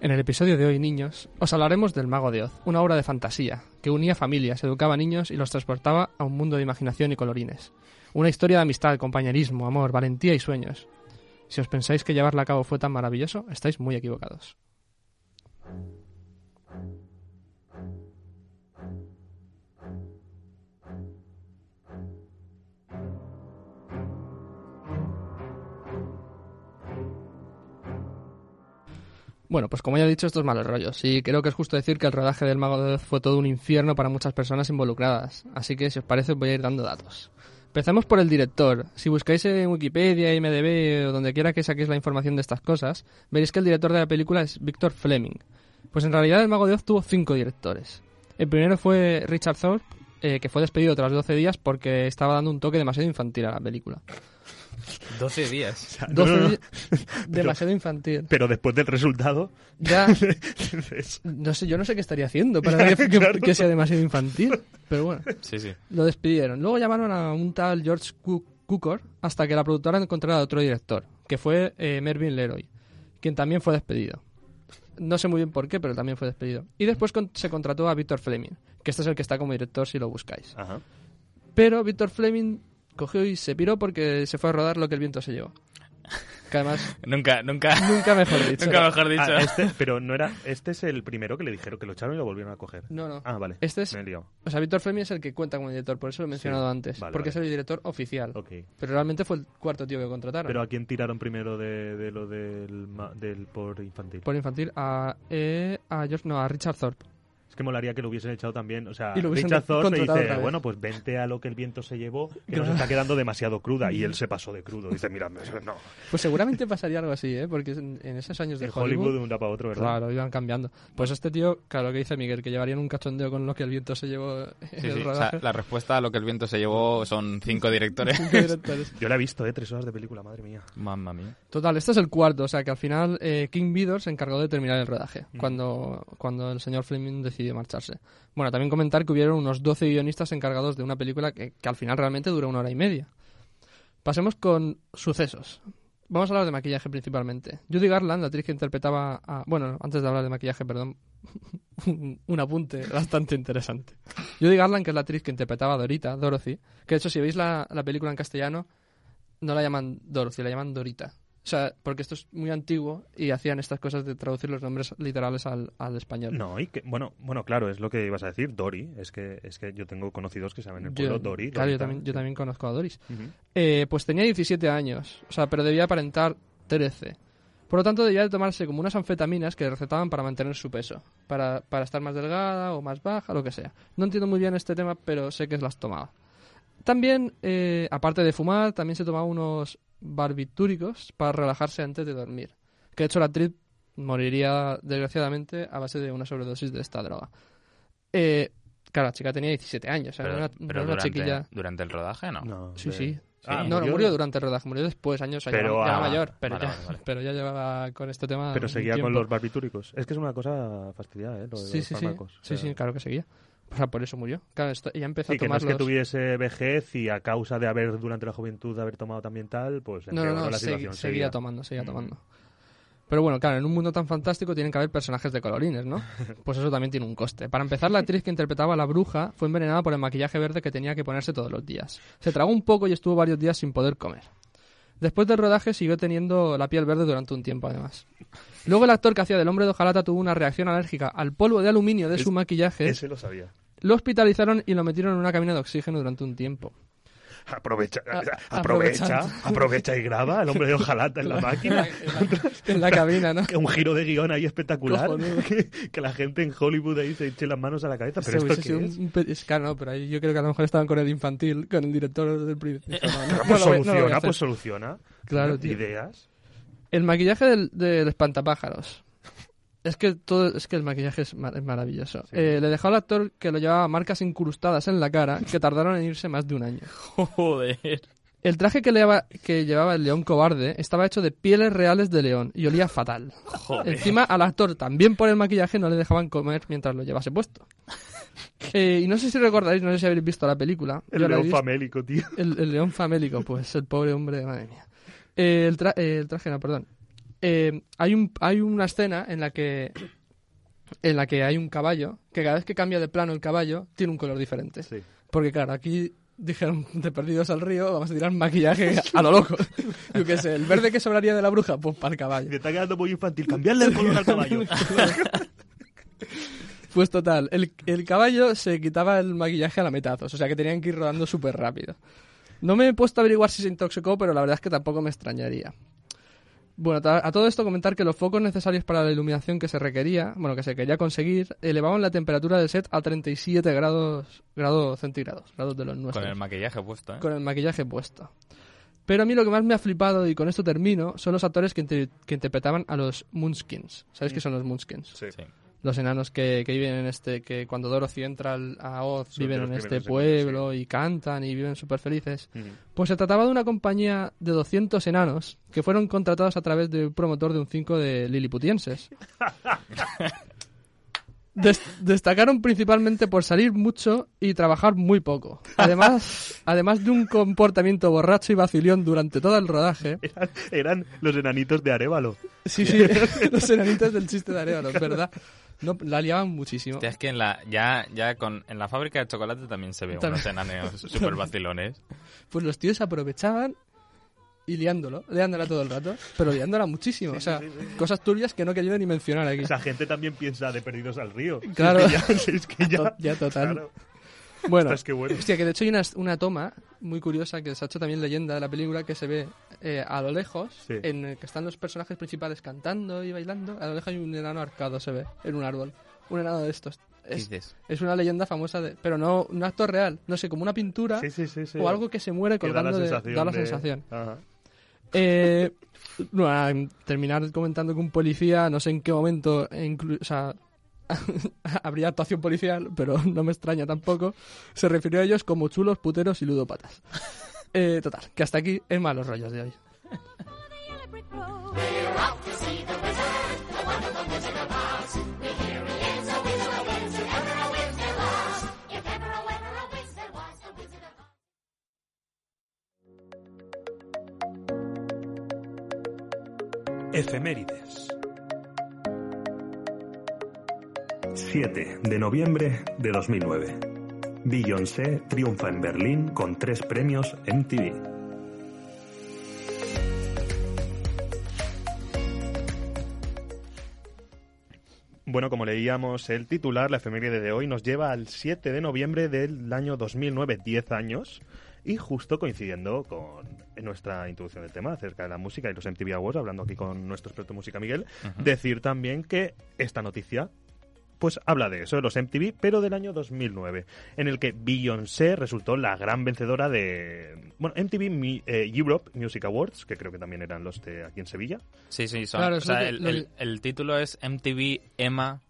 En el episodio de hoy, niños, os hablaremos del Mago de Oz, una obra de fantasía que unía familias, educaba niños y los transportaba a un mundo de imaginación y colorines. Una historia de amistad, compañerismo, amor, valentía y sueños. Si os pensáis que llevarla a cabo fue tan maravilloso, estáis muy equivocados. Bueno, pues como ya he dicho, estos malos rollos. Y creo que es justo decir que el rodaje del Mago de Oz fue todo un infierno para muchas personas involucradas. Así que, si os parece, os voy a ir dando datos. Empezamos por el director. Si buscáis en Wikipedia, IMDB o donde quiera que saquéis la información de estas cosas, veréis que el director de la película es Victor Fleming. Pues en realidad el Mago de Oz tuvo cinco directores. El primero fue Richard Thorpe, eh, que fue despedido tras 12 días porque estaba dando un toque demasiado infantil a la película. 12 días. 12 no, no. días- demasiado infantil. Pero después del resultado... Ya, no sé, yo no sé qué estaría haciendo para que, que- Claro. que sea demasiado infantil. Pero bueno, Sí, sí. lo despidieron. Luego llamaron a un tal George Cu- Cukor hasta que la productora encontrara a otro director, que fue eh, Mervyn Leroy, quien también fue despedido. No sé muy bien por qué, pero también fue despedido. Y después con- se contrató a Victor Fleming, que este es el que está como director si lo buscáis. Ajá. Pero Victor Fleming cogió y se piró porque se fue a rodar lo que el viento se llevó. Que además, Nunca, nunca, nunca mejor dicho. nunca mejor dicho. Ah, este, pero no era... Este es el primero que le dijeron que lo echaron y lo volvieron a coger. No, no. Ah, vale. Este es- Me he liado. O sea, Víctor Fleming es el que cuenta como director, por eso lo he mencionado Sí. antes. Vale, porque vale. es el director oficial. Ok. Pero realmente fue el cuarto tío que contrataron. Pero ¿a quién tiraron primero de, de lo del, ma- del por infantil? Por infantil, a, eh, a George, no, a Richard Thorpe. Es que molaría que lo hubiesen echado también. O sea, Y lo hubiesen Richard Thorpe contratado dice, bueno, pues vente a lo que el viento se llevó, que nos está quedando demasiado cruda. Y él se pasó de crudo. Dice, mira, no. Pues seguramente pasaría algo así, ¿eh? Porque en, en esos años de En Hollywood... Hollywood de un día para otro, ¿verdad? Claro, iban cambiando. Pues este tío, claro, que dice Miguel, que llevarían un cachondeo con lo que el viento se llevó en Sí, el sí. O sea, la respuesta a lo que el viento se llevó son cinco directores. Cinco directores. Yo la he visto, ¿eh? Tres horas de película, madre mía. Mamma mía. Total, este es el cuarto, o sea que al final eh, King Vidor se encargó de terminar el rodaje, Mm. cuando, cuando el señor Fleming decidió marcharse. Bueno, también comentar que hubieron unos 12 guionistas encargados de una película que, al final realmente dura una hora y media. Pasemos con sucesos. Vamos a hablar de maquillaje principalmente. Judy Garland, la actriz que interpretaba a... Bueno, antes de hablar de maquillaje, perdón, un, un apunte bastante interesante. Judy Garland, que es la actriz que interpretaba a Dorita, Dorothy, que de hecho si veis la, la película en castellano, no la llaman Dorothy, la llaman Dorita. O sea, porque esto es muy antiguo y hacían estas cosas de traducir los nombres literales al, al español. No, y que, bueno, bueno, claro, es lo que ibas a decir, Dory. Es que, es que yo tengo conocidos que saben el pueblo Yo- Dory. Claro, yo también, yo también conozco a Doris. Eh, pues tenía 17 años, o sea, pero debía aparentar 13. Por lo tanto, debía de tomarse como unas anfetaminas que le recetaban para mantener su peso, para, para estar más delgada o más baja, lo que sea. No entiendo muy bien este tema, pero sé que las tomaba. También, eh, aparte de fumar, también se tomaba unos barbitúricos para relajarse antes de dormir. Que de hecho la actriz moriría desgraciadamente a base de una sobredosis de esta droga. Eh, claro, la chica tenía 17 años, o sea, Pero, era una, no pero era una durante, chiquilla... durante el rodaje, ¿no. No, Sí, de- sí. Ah, no, no murió- murió durante el rodaje, murió después, años, Pero, ya, ya ah, mayor, pero, vale, ya, vale, vale. pero ya llevaba con este tema. Pero seguía con los barbitúricos. Es que es una cosa fastidiada, ¿eh? Lo de Sí, los sí, sí. fármacos. Sí, O sea, sí, claro que seguía. O sea, por eso murió. Claro, esto- ella empezó Sí, a que no es tomarlos. que tuviese vejez y a causa de haber, durante la juventud, de haber tomado también tal, pues No, no, empeoró no, la segui- situación. seguía tomando, seguía Mm. tomando. Pero bueno, claro, en un mundo tan fantástico tienen que haber personajes de colorines, ¿no? Pues eso también tiene un coste. Para empezar, la actriz que interpretaba a la bruja fue envenenada por el maquillaje verde que tenía que ponerse todos los días. Se tragó un poco y estuvo varios días sin poder comer. Después del rodaje siguió teniendo la piel verde durante un tiempo, además. Luego el actor que hacía del hombre de hojalata tuvo una reacción alérgica al polvo de aluminio de Es- su maquillaje. Ese lo sabía. Lo hospitalizaron y lo metieron en una cabina de oxígeno durante un tiempo. Aprovecha, aprovecha, aprovecha y graba el hombre de hojalata en la máquina. en la cabina, ¿no? Que un giro de guion ahí espectacular. Que, que la gente en Hollywood ahí se eche las manos a la cabeza. Pero Se esto qué es? un es claro, no, pero ahí yo creo que a lo mejor estaban con el infantil, con el director del principio. No, no, no pues no soluciona, hacer. pues soluciona. Claro, tío. Ideas. El maquillaje del, del espantapájaros. Es que todo, es que el maquillaje es, ma- es maravilloso. Eh, le dejó al actor que lo llevaba marcas incrustadas en la cara que tardaron en irse más de un año. Joder. El traje que, llevaba, que llevaba el león cobarde estaba hecho de pieles reales de león y olía fatal. Joder. Encima al actor también por el maquillaje no le dejaban comer mientras lo llevase puesto. Eh, y no sé si recordaréis, no sé si habéis visto la película. El Yo león visto. famélico, tío. El, el león famélico, pues el pobre hombre, madre mía. Eh, el, tra- eh, el traje, no, perdón. Eh, hay, un, hay una escena en la que en la que hay un caballo que cada vez que cambia de plano el caballo tiene un color diferente. Sí. Porque claro, aquí dijeron de perdidos al río, vamos a tirar maquillaje a lo loco. Yo qué sé, el verde que sobraría de la bruja, pues para el caballo. Me está quedando muy infantil. Cambiarle el color al caballo. Pues total, el, el caballo se quitaba el maquillaje a la metazos, o sea que tenían que ir rodando súper rápido. No me he puesto a averiguar si se intoxicó, pero la verdad es que tampoco me extrañaría. Bueno, a todo esto comentar que los focos necesarios para la iluminación que se requería, bueno, que se quería conseguir, elevaban la temperatura del set a 37 grados, grados centígrados, grados de los nuestros Con el maquillaje puesto, ¿eh? con el maquillaje puesto. Pero a mí lo que más me ha flipado, y con esto termino, son los actores que, inter- que interpretaban a los Moonskins. ¿Sabéis qué son los Moonskins? Sí. Sí. Los enanos que, que viven en este, que cuando Dorothy entra al- a Oz, viven en este pueblo y cantan y viven súper felices. Pues se trataba de una compañía de 200 enanos que fueron contratados a través de un promotor de un 5 de liliputienses. Des- destacaron principalmente por salir mucho y trabajar muy poco. Además, además de un comportamiento borracho y vacilón durante todo el rodaje. Eran, eran los enanitos de Arevalo. Sí, sí, los enanitos del chiste de Arevalo, es verdad. No, la liaban muchísimo. Hostia, es que en la, ya, ya con, en la fábrica de chocolate también se ve unos enaneos super vacilones. Pues los tíos aprovechaban y liándolo, liándola todo el rato, pero liándola muchísimo. o sea, cosas turbias que no quería ni mencionar aquí. Esa gente también piensa de perdidos al río. Claro. Es que ya, es que ya- To- ya total. claro. Bueno, Ostras, qué bueno. hostia, que de hecho hay una, una toma muy curiosa que se ha hecho también leyenda de la película que se ve eh, a lo lejos, Sí. en el que están los personajes principales cantando y bailando. A lo lejos hay un enano arcado, se ve, en un árbol. Un enano de estos. ¿Qué Es, dices? es una leyenda famosa, de, pero no un actor real. No sé, como una pintura Sí, sí, sí, sí. o algo que se muere Que da la colgando de. Da la de- sensación. Ajá. Eh, terminar comentando que un policía, no sé en qué momento, o habría actuación policial, pero no me extraña tampoco, se refirió a ellos como chulos, puteros y ludópatas. Eh, total, que hasta aquí es malos rollos de hoy. Efemérides. 7 de noviembre de 2009. Beyoncé triunfa en Berlín con tres premios MTV. Bueno, como leíamos el titular, la efeméride de hoy nos lleva al 7 de noviembre del año 2009, 10 años, y justo coincidiendo con nuestra introducción del tema acerca de la música y los MTV Awards, hablando aquí con nuestro experto en música Miguel, decir también que esta noticia pues habla de eso, de los MTV, pero del año 2009, en el que Beyoncé resultó la gran vencedora de, bueno, MTV Mi- eh, Europe Music Awards, que creo que también eran los de aquí en Sevilla. Sí, sí, son, Claro, o sea, el- el título es MTV Emma.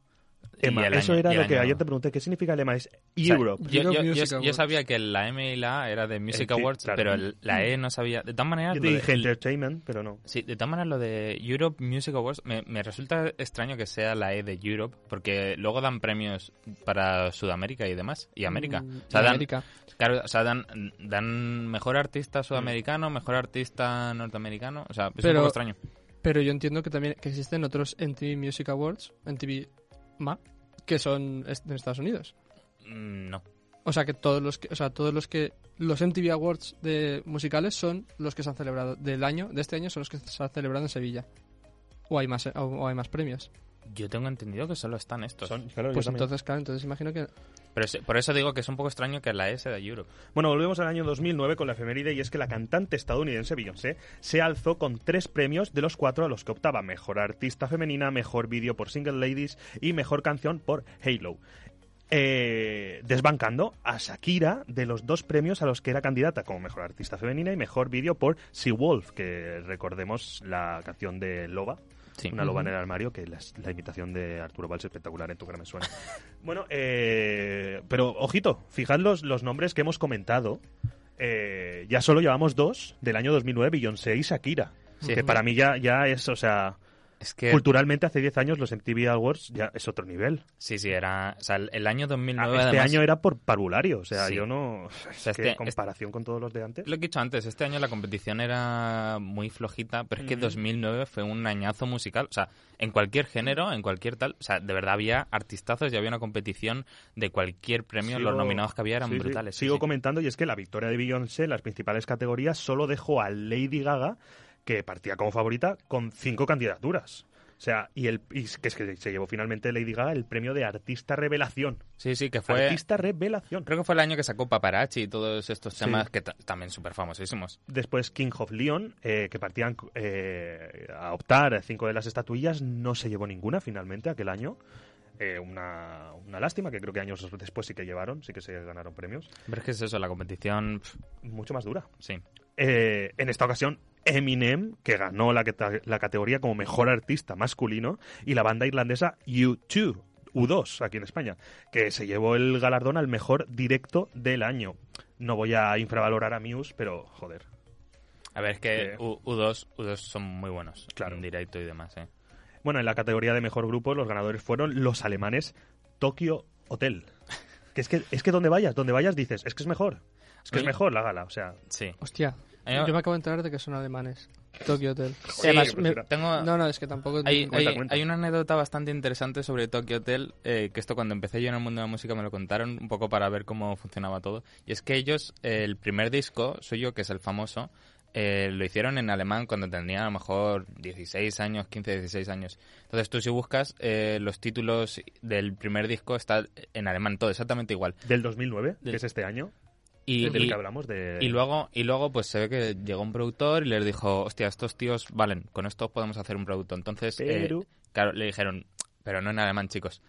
El eso año- era y el lo que año- ayer te pregunté, ¿qué significa el lema? Es o sea, Europe. yo, Europe yo- Music yo- yo Awards. sabía que la M y la A era de Music Eh, sí, Awards, claro. pero el- la E no sabía. De todas maneras, Yo lo te de- dije Entertainment, pero no. Sí, de todas maneras lo de Europe Music Awards me, me resulta extraño que sea la E de Europe, porque luego dan premios para Sudamérica y demás, y América. Mm, o sea, dan, América. Claro, o sea, dan, dan mejor artista sudamericano, mejor artista norteamericano, o sea, es un Pero- poco extraño. Pero yo entiendo que también que existen otros MTV Music Awards, MTV MA, que son est- en Estados Unidos. Mm, No. O sea que todos los que, o sea, todos los que los MTV Awards de musicales son los que se han celebrado del año, de este año son los que se han celebrado en Sevilla. O hay más o, o hay más premios. Yo tengo entendido que solo están estos. Son- claro, yo Pues entonces, claro, entonces imagino que Pero es- por eso digo que es un poco extraño que la E sea de Europe. Bueno, volvemos al año 2009 con la efeméride y es que la cantante estadounidense Beyoncé se alzó con tres premios de los cuatro a los que optaba Mejor Artista Femenina, Mejor Vídeo por Single Ladies y Mejor Canción por Halo. Eh, desbancando a Shakira de los dos premios a los que era candidata como Mejor Artista Femenina y Mejor Vídeo por Sea Wolf, que recordemos la canción de Loba, Sí. una loba en el armario, que la, la imitación de Arturo Valls espectacular en tu cara me suena. bueno, eh, pero ojito, fijad los, los nombres que hemos comentado. Eh, ya solo llevamos dos del año 2009, Beyoncé y Shakira. Sí. Que para mí ya, ya es, o sea, Es que... culturalmente hace 10 años los MTV Awards ya es otro nivel. Sí, sí, era... O sea, el, año Ah, 2009 este además- año era por parvulario, o sea, Sí. yo no... Es sea, que este- en comparación con todos los de antes... Lo que he dicho antes, este año la competición era muy flojita, pero es que Ujú. 2009 fue un añazo musical. O sea, en cualquier género, en cualquier tal. O sea, de verdad había artistazos y había una competición de cualquier premio. Sigo- Los nominados que había eran sí, brutales. sí, Sigo comentando y es que la victoria de Beyoncé en las principales categorías solo dejó a Lady Gaga, que partía como favorita, con cinco candidaturas. O sea, y, el, y que, es que se llevó finalmente Lady Gaga el premio de Artista Revelación. Sí, sí, que fue. Artista Revelación. Creo que fue el año que sacó Paparazzi y todos estos Sí. temas que ta- también súper famosísimos. Después King of Leon, eh, que partían eh, a optar cinco de las estatuillas, no se llevó ninguna finalmente aquel año. Eh, una, una lástima, que creo que años después sí que llevaron, sí que se ganaron premios. Pero es que es eso, la competición. Mucho más dura. sí. En esta ocasión, Eminem, que ganó la, categoría como mejor artista masculino, y la banda irlandesa U2, U2, aquí en España, que se llevó el galardón al mejor directo del año. No voy a infravalorar a Muse, pero joder. A ver, es que Eh. U, 2 U2 son muy buenos. Claro. En directo y demás, ¿eh? Bueno, en la categoría de mejor grupo, los ganadores fueron los alemanes Tokyo Hotel. Que es que, es que donde vayas, donde vayas dices, es que es mejor. Es que es mejor la gala, o sea. Sí. Hostia, yo me acabo de enterar de que son alemanes. Tokyo Hotel. Sí, Además, me- era- Tengo, No, no, es que tampoco... Hay, Cuenta, hay- cuenta. hay una anécdota bastante interesante sobre Tokyo Hotel, eh, que esto cuando empecé yo en el mundo de la música me lo contaron un poco para ver cómo funcionaba todo. Y es que ellos, eh, el primer disco suyo, que es el famoso, eh, lo hicieron en alemán cuando tenían a lo mejor 16 años, 15, 16 años. Entonces tú si buscas eh, los títulos del primer disco está en alemán, todo exactamente igual. Del 2009, Del- que es este año, Y, del y- que hablamos de... y luego, y luego pues se ve que llegó un productor y les dijo, hostia, estos tíos valen, con estos podemos hacer un producto. Entonces, eh, Pero- claro, le dijeron, pero no en alemán, chicos.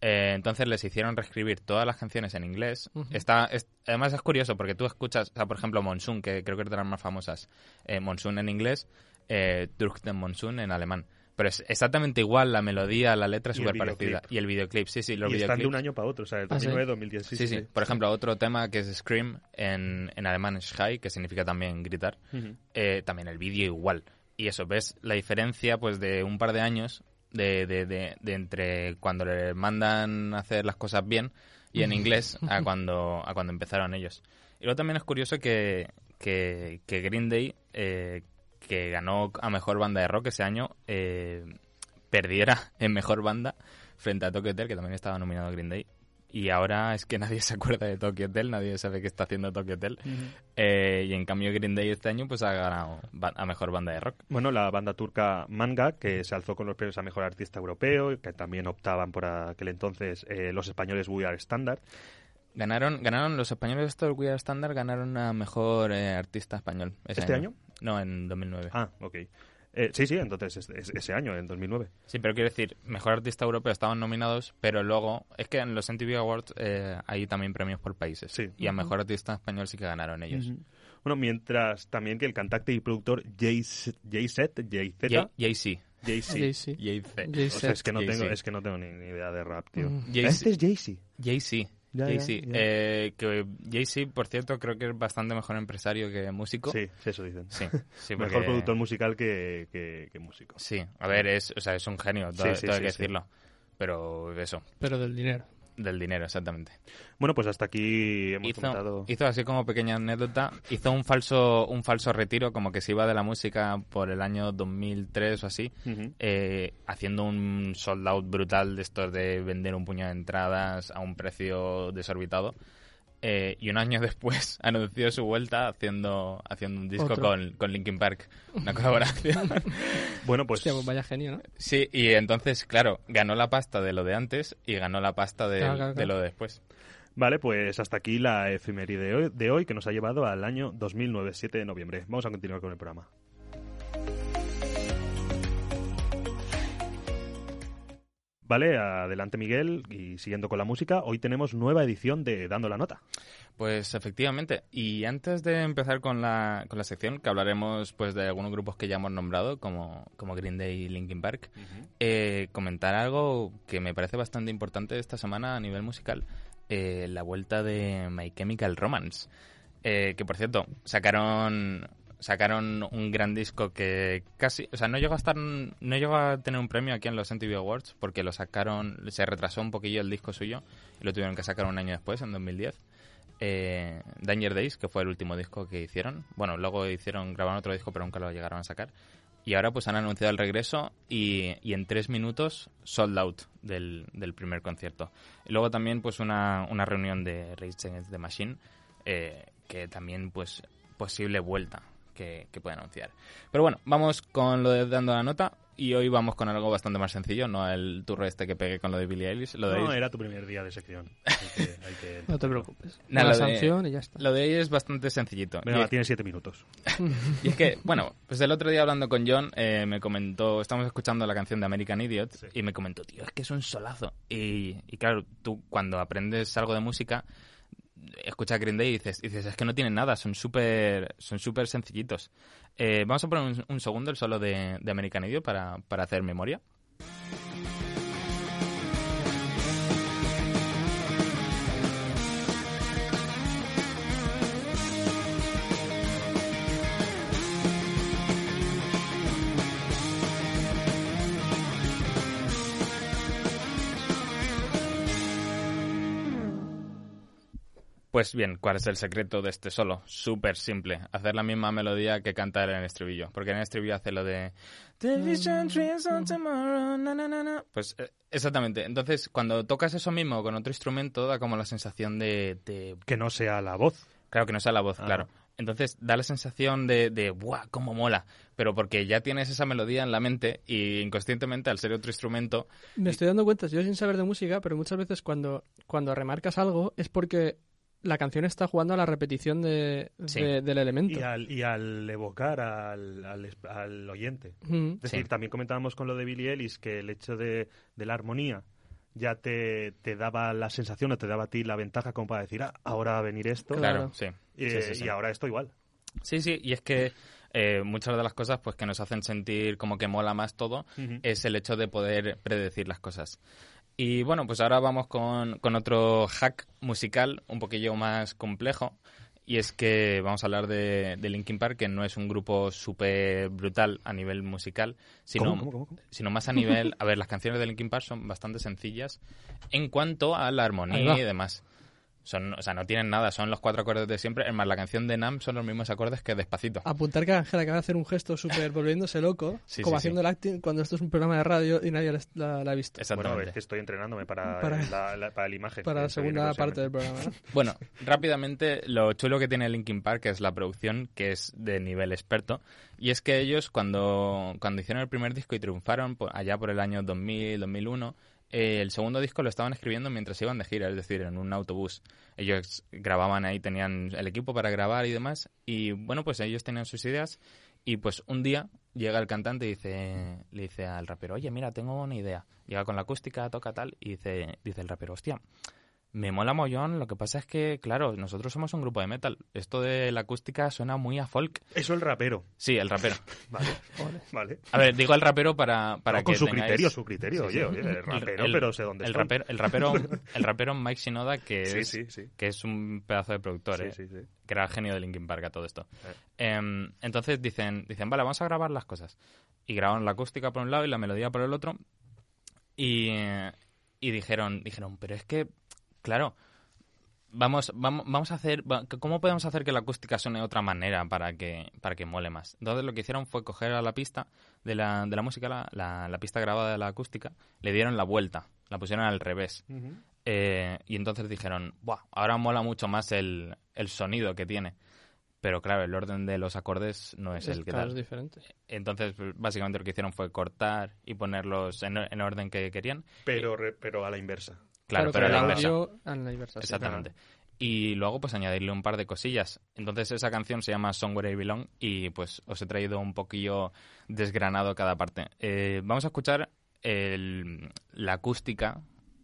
Eh, entonces les hicieron reescribir todas las canciones en inglés. Está, es- además es curioso porque tú escuchas, o sea, por ejemplo, Monsoon, que creo que es de las más famosas. Eh, Monsoon en inglés, eh, Durch den Monsoon en alemán. Pero es exactamente igual la melodía, la letra es Y el súper parecida. videoclip. Y el videoclip, sí, sí, los y están de un videoclips. año para otro, o sea, del Ah, ¿sí? 2009, 2010. Sí, Sí, sí, Por ejemplo, otro tema que es Scream en, en alemán Schrei, que significa también gritar. Ujú. Eh, también el vídeo igual. Y eso, ves la diferencia pues de un par de años de, de, de, de entre cuando le mandan a hacer las cosas bien y en inglés a cuando, a cuando empezaron ellos. Y luego también es curioso que, que, que Green Day, eh, que ganó a Mejor Banda de Rock ese año, eh, perdiera en Mejor Banda frente a Tokyo Hotel, que también estaba nominado Green Day. y ahora es que nadie se acuerda de Tokyo Hotel, nadie sabe qué está haciendo Tokyo Hotel. Eh, y en cambio Green Day este año pues ha ganado a mejor banda de rock. Bueno, la banda turca Manga, que se alzó con los premios a Mejor Artista Europeo, y que también optaban por aquel entonces eh, los españoles We Are Standard. Ganaron, ganaron los españoles estos We Are Standard ganaron a mejor eh, artista español. ese ¿Este año? No, en 2009. Ah, ok. Eh, sí, sí, entonces es- es- ese año, en 2009. Sí, pero quiero decir, mejor artista europeo estaban nominados, pero luego es que en los MTV Awards eh, hay también premios por países. Sí. Y a mejor artista español sí que ganaron ellos. Bueno, mientras también que el cantante y productor Jay Z, Jay Z, Jay-Z. Jay-Z. Jay-Z. Jay-Z. Jay-Z. O sea, es que no tengo, es que no tengo ni, ni idea de rap, tío. Mm. Este es Jay-Z. Jay-Z. Jay-Z. Eh, que Jay-Z, por cierto, creo que es bastante mejor empresario que músico. Sí, eso dicen. Sí, sí, Mejor porque- productor musical que, que, que músico. Sí, a ver, es, o sea, es un genio, todo, Sí, sí, todo hay que sí. decirlo. Pero eso, Pero del dinero. Del dinero, exactamente. Bueno, pues hasta aquí hemos Hizo, comentado... hizo así como pequeña anécdota, hizo un falso, un falso retiro, como que se iba de la música por el año 2003 o así, eh, haciendo un sold out brutal de estos de vender un puñado de entradas a un precio desorbitado. Eh, y un año después anunció su vuelta haciendo, haciendo un disco con, con Linkin Park, una colaboración. Bueno, pues... Hostia, pues vaya genio, ¿no? sí, y entonces, claro, ganó la pasta de lo de antes y ganó la pasta de, Claro, claro, de claro. lo de después. Vale, pues hasta aquí la efeméride de hoy, de hoy que nos ha llevado al año 2009, 7 de noviembre. Vamos a continuar con el programa. Vale, adelante Miguel y siguiendo con la música, hoy tenemos nueva edición de Dando la Nota. Pues efectivamente. Y antes de empezar con la, con la sección, que hablaremos pues de algunos grupos que ya hemos nombrado, como, como Green Day y Linkin Park, eh, comentar algo que me parece bastante importante esta semana a nivel musical, eh, la vuelta de My Chemical Romance. Eh, que por cierto, sacaron sacaron un gran disco que casi, o sea, no llegó a estar no llegó a tener un premio aquí en los MTV Awards porque lo sacaron, se retrasó un poquillo el disco suyo y lo tuvieron que sacar un año después, en 2010 eh, Danger Days, que fue el último disco que hicieron. Bueno, luego hicieron, grabaron otro disco, pero nunca lo llegaron a sacar. Y ahora pues han anunciado el regreso y, y en tres minutos sold out del, del primer concierto. Y luego también pues una, una reunión de Rage Against the Machine, eh, que también pues posible vuelta que, que puede anunciar. Pero bueno, vamos con lo de dando la nota. Y hoy vamos con algo bastante más sencillo, no el turro este que pegué con lo de Billie Eilish. Lo de No, era tu primer día de sección. Hay que- hay que- No te preocupes. Nada, lo de- sanción y ya está. Lo de ella es bastante sencillito. Venga, Y- va, tienes siete minutos. Y es que, bueno, pues el otro día hablando con John, eh, me comentó, estamos escuchando la canción de American Idiot, y me comentó, tío, es que es un solazo. Y, y claro, tú cuando aprendes algo de música, escuchas Green Day y dices, dices es que no tienen nada, son súper son súper sencillitos. Eh, vamos a poner un, un segundo el solo de, de American Idiot para, para hacer memoria. Pues bien, ¿cuál es el secreto de este solo? Súper simple. Hacer la misma melodía que canta él en el estribillo. Porque en el estribillo hace lo de... "The vision trees on tomorrow, na, na, na, na". Pues eh, exactamente. Entonces, cuando tocas eso mismo con otro instrumento, da como la sensación de... de- Que no sea la voz. Claro, que no sea la voz, Ah. claro. Entonces da la sensación de, de ¡buah, cómo mola! Pero porque ya tienes esa melodía en la mente y inconscientemente, al ser otro instrumento, Me estoy dando cuenta, yo sin saber de música, pero muchas veces cuando, cuando remarcas algo es porque la canción está jugando a la repetición de, Sí. de- del elemento. Y al, y al evocar al, al, al oyente. Mm. Es decir, Sí. también comentábamos con lo de Billie Ellis que el hecho de, de la armonía ya te, te daba la sensación o te daba a ti la ventaja como para decir, ah, ahora va a venir esto. Claro. claro, sí. Eh, Sí, sí, sí. Y ahora esto igual. Sí, sí, y es que eh, muchas de las cosas pues que nos hacen sentir como que mola más todo Ujú. es el hecho de poder predecir las cosas. Y bueno, pues ahora vamos con, con otro hack musical un poquillo más complejo. Y es que vamos a hablar de, de Linkin Park, que no es un grupo súper brutal a nivel musical, sino, ¿Cómo, cómo, cómo, cómo? sino más a nivel... A ver, las canciones de Linkin Park son bastante sencillas en cuanto a la armonía y demás. Son, o sea, no tienen nada, son los cuatro acordes de siempre. Es más, la canción de Nam son los mismos acordes que Despacito. Apuntar que Ángel acaba de hacer un gesto súper volviéndose loco, Sí, como sí, sí. haciendo el acting cuando esto es un programa de radio y nadie la, la ha visto. Exactamente. Bueno, es que estoy entrenándome para, Para- la, la- para la imagen. Para la segunda parte del programa. ¿no? Bueno, rápidamente, lo chulo que tiene Linkin Park es la producción, que es de nivel experto. Y es que ellos, cuando, cuando hicieron el primer disco y triunfaron por- allá por el año 2000, 2001, eh, el segundo disco lo estaban escribiendo mientras iban de gira, es decir, en un autobús. Ellos grababan ahí, tenían el equipo para grabar y demás. Y bueno, pues ellos tenían sus ideas. Y pues un día llega el cantante y dice, le dice al rapero, oye, mira, tengo una idea. Llega con la acústica, toca tal, y dice, dice el rapero, hostia, me mola mollón, lo que pasa es que, claro, nosotros somos un grupo de metal. Esto de la acústica suena muy a folk. Eso el rapero. Sí, el rapero. Vale. vale. A ver, digo el rapero para, para No, que con su tengáis- criterio, su criterio. Sí, sí. Oye, oye, el rapero, pero sé dónde el estoy. rapero, el rapero, el rapero Mike Shinoda, que Sí, es, sí, sí. que es un pedazo de productor, Sí, ¿eh? sí, sí. que era el genio de Linkin Park a todo esto. Eh. Em, entonces dicen, dicen, vale, vamos a grabar las cosas. Y grabaron la acústica por un lado y la melodía por el otro. Y, y dijeron, dijeron, pero es que, claro, vamos, vamos, vamos a hacer, ¿cómo podemos hacer que la acústica suene de otra manera para que, para que mole más? Entonces lo que hicieron fue coger a la pista de la, de la música, la, la, la pista grabada de la acústica, le dieron la vuelta, la pusieron al revés. Eh, y entonces dijeron, Buah, ahora mola mucho más el, el sonido que tiene. Pero claro, el orden de los acordes no es, el que claro, tal. es diferente. Entonces, pues, básicamente lo que hicieron fue cortar y ponerlos en, en orden que querían. Pero, re- pero a la inversa. Claro, Claro, pero a la inversa. audio a la inversa, sí, Exactamente. Y luego, pues añadirle un par de cosillas. Entonces, esa canción se llama Somewhere I Belong y pues os he traído un poquillo desgranado cada parte. Eh, vamos a escuchar el- la acústica,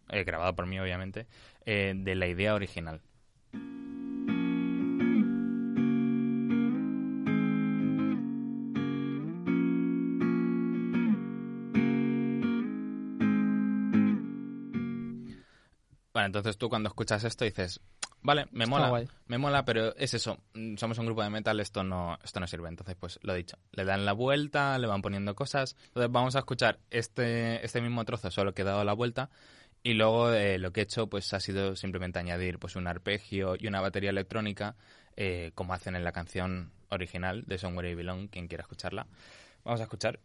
eh, grabada por mí, obviamente, eh, de la idea original. Entonces tú cuando escuchas esto dices, vale, me mola, me mola, pero es eso, mm, somos un grupo de metal, esto no, esto no sirve. Entonces, pues lo dicho, le dan la vuelta, le van poniendo cosas. Entonces vamos a escuchar este, este mismo trozo, solo que he dado la vuelta. Y luego eh, lo que he hecho pues ha sido simplemente añadir pues un arpegio y una batería electrónica, eh, como hacen en la canción original de Somewhere I Belong, quien quiera escucharla. Vamos a escuchar.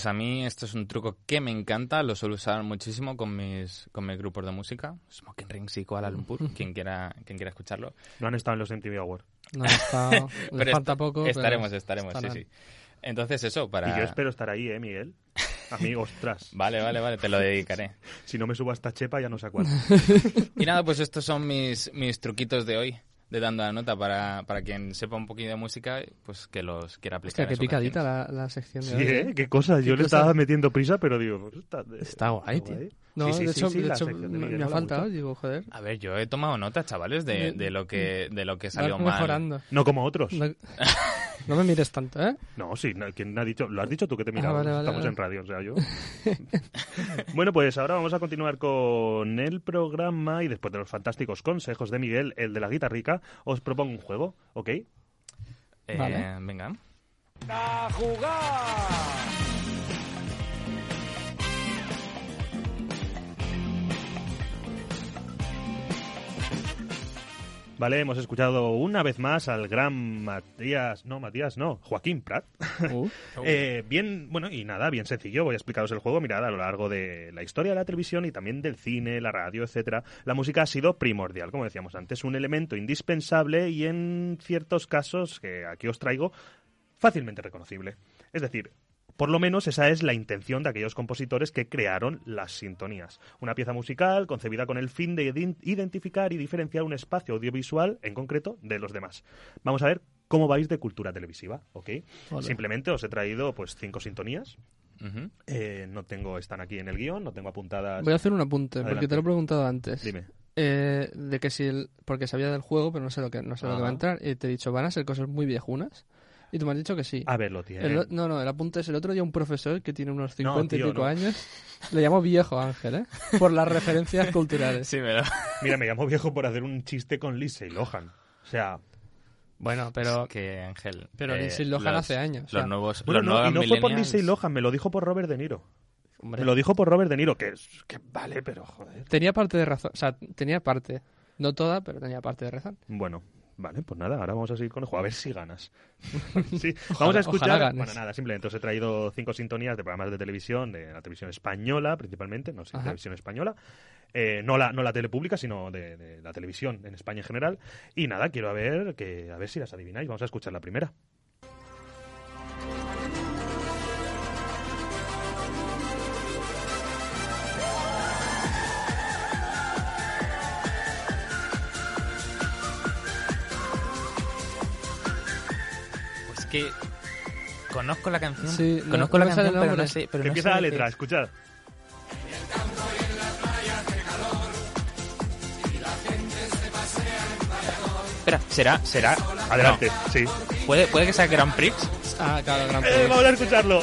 Pues a mí esto es un truco que me encanta, lo suelo usar muchísimo con mis, con mis grupos de música, Smoking Rings y Kuala Lumpur, quien quiera, quien quiera escucharlo. No han estado en los MTV Awards. No, está, le Pero falta poco. pero Estaremos, estaremos, sí, sí. Entonces eso, para... Y yo espero estar ahí, ¿eh, Miguel? Amigo, ostras. Vale, vale, vale, te lo dedicaré. Si no me subo a esta chepa ya no sé a cuál. Y nada, pues estos son mis, mis truquitos de hoy, de dando la nota, para, para quien sepa un poquito de música, pues que los quiera aplicar. Hostia, qué picadita la, la sección de Sí, hoy. ¿eh? Qué cosa. Yo Qué le cosa. estaba metiendo prisa, pero digo... pues Está, Está guay, tío. No, Sí, sí, de hecho, sí, de hecho de me, ha faltado, digo, joder. A ver, yo he tomado nota, chavales, de, de lo que de lo que salió mal. mejorando. No como otros. No, no me mires tanto, ¿eh? No, sí, no, ¿quién ha dicho? Lo has dicho tú que te Ah, miraba. vale, vale, Estamos vale. en radio, o sea, yo. bueno, pues ahora vamos a continuar con el programa y después de los fantásticos consejos de Miguel, el de la guitarrica, os propongo un juego, ¿ok? Eh, Vale. Venga. ¡A jugar! Vale, hemos escuchado una vez más al gran Matías, no, Matías, no, Joaquín Prat. Uh, Eh, bien, bueno, y nada, bien sencillo, voy a explicaros el juego. Mirad, a lo largo de la historia de la televisión y también del cine, la radio, etcétera, la música ha sido primordial, como decíamos antes, un elemento indispensable y en ciertos casos, que aquí os traigo, fácilmente reconocible. Es decir, por lo menos esa es la intención de aquellos compositores que crearon las sintonías. Una pieza musical concebida con el fin de ident- identificar y diferenciar un espacio audiovisual, en concreto, de los demás. Vamos a ver cómo vais de cultura televisiva, ¿ok? Vale. Simplemente os he traído pues cinco sintonías. Eh, no tengo, están aquí en el guion, no tengo apuntadas. Voy a hacer un apunte, porque te lo he preguntado antes. Dime. Eh, de que si el, porque sabía del juego, pero no sé lo que no sé lo que va a entrar y te he dicho, van a ser cosas muy viejunas. Y tú me has dicho que sí. A ver, lo tiene. El no, no, el apunte es el otro día un profesor que tiene unos 50 tío, y pico no. años. Le llamo viejo Ángel, ¿eh? Por las referencias culturales. Sí, pero... Mira, me llamo viejo por hacer un chiste con Lindsay Lohan. O sea, Bueno, pero que Ángel. Pero eh, Lindsay Lohan los- hace años, o Los sea. nuevos. bueno, los no, nuevos y no fue por Lindsay Lohan, me lo dijo por Robert De Niro. hombre, Me lo dijo por Robert De Niro, que, es- que vale, pero joder. tenía parte de razón. O sea, tenía parte. No toda, pero tenía parte de razón. Bueno, vale, pues nada, ahora vamos a seguir con el juego, a ver si ganas. sí, Ojalá- vamos a escuchar. Bueno, nada, simplemente os he traído cinco sintonías de programas de televisión, de la televisión española principalmente, no sé, Ajá. televisión española. Eh, no, la, no la tele pública, sino de, de la televisión en España en general. Y nada, quiero a ver, que, a ver si las adivináis. Vamos a escuchar la primera. Que. Conozco la canción. Sí, no- conozco no la sale canción, el pero no sé. Pero Que no empieza sé la letra, es. escuchad. Espera, será. será Adelante, sí. no, ¿Puede, puede que sea Grand Prix. Ah, claro, gran Eh, premio. vamos a escucharlo.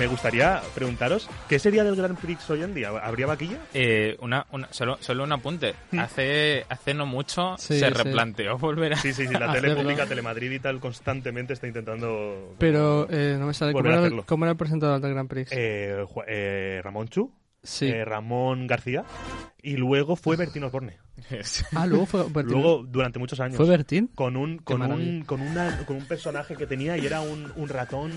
Me gustaría preguntaros, ¿qué sería del Grand Prix hoy en día? ¿Habría vaquilla? Eh, una, una, solo, solo un apunte. Hace, hace no mucho Sí, se sí. replanteó volver a. Sí, sí, sí, la tele pública, Telemadrid y tal, constantemente está intentando... Pero eh, no me sale. ¿Cómo era, el, cómo era el presentador del Grand Prix? Eh, eh, Ramón Chu, sí. eh, Ramón García, y luego fue Bertín Osborne. ah, luego fue Bertín. Luego, durante muchos años. ¿Fue Bertín? con un con un con una con un personaje que tenía y era un, un ratón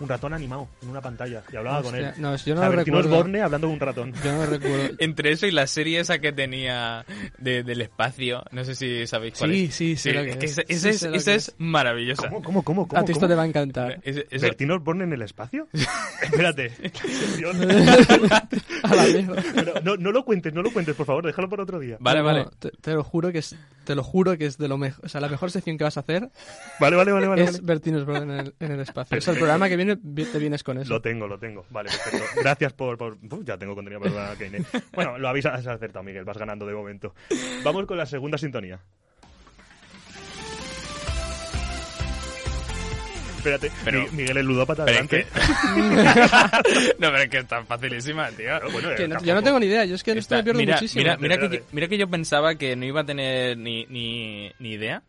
un ratón animado en una pantalla y hablaba con él. No, yo O no sea, lo Bertín recuerdo. Osborne hablando de un ratón. Yo no lo recuerdo. Entre eso y la serie esa que tenía de- del espacio, no sé si sabéis cuál Sí, es. sí, sé lo que es que es. Sí, es, es es. maravillosa. ¿Cómo cómo cómo cómo? A ti esto te va a encantar. Eso- ¿Bertín Osborne en el espacio? Espérate. A la mierda. Pero no, no lo cuentes, no lo cuentes, por favor, déjalo para otro día. Vale, No, vale. no, te, te lo juro que es, te lo juro que es de lo mejor. O sea, la mejor sección que vas a hacer Vale, vale, vale, vale. es vale. Osborne en el, en el espacio. O sea, el programa que viene vi- te vienes con eso. Lo tengo, lo tengo. Vale, perfecto. Gracias por... por- Uf, ya tengo contenido para el Keynes. Bueno, lo habéis acertado, Miguel. Vas ganando de momento. Vamos con la segunda sintonía. Espérate, Pero- Mi- Miguel el ludópata, Pero es adelante. que... no, pero es que es tan facilísima, tío. Bueno, Que no- yo tampoco- no tengo ni idea. Yo es que en esto Está- me pierdo mira, muchísimo. Mira, mira, que, Espérate. yo- mira que yo pensaba que no iba a tener ni, ni, ni idea.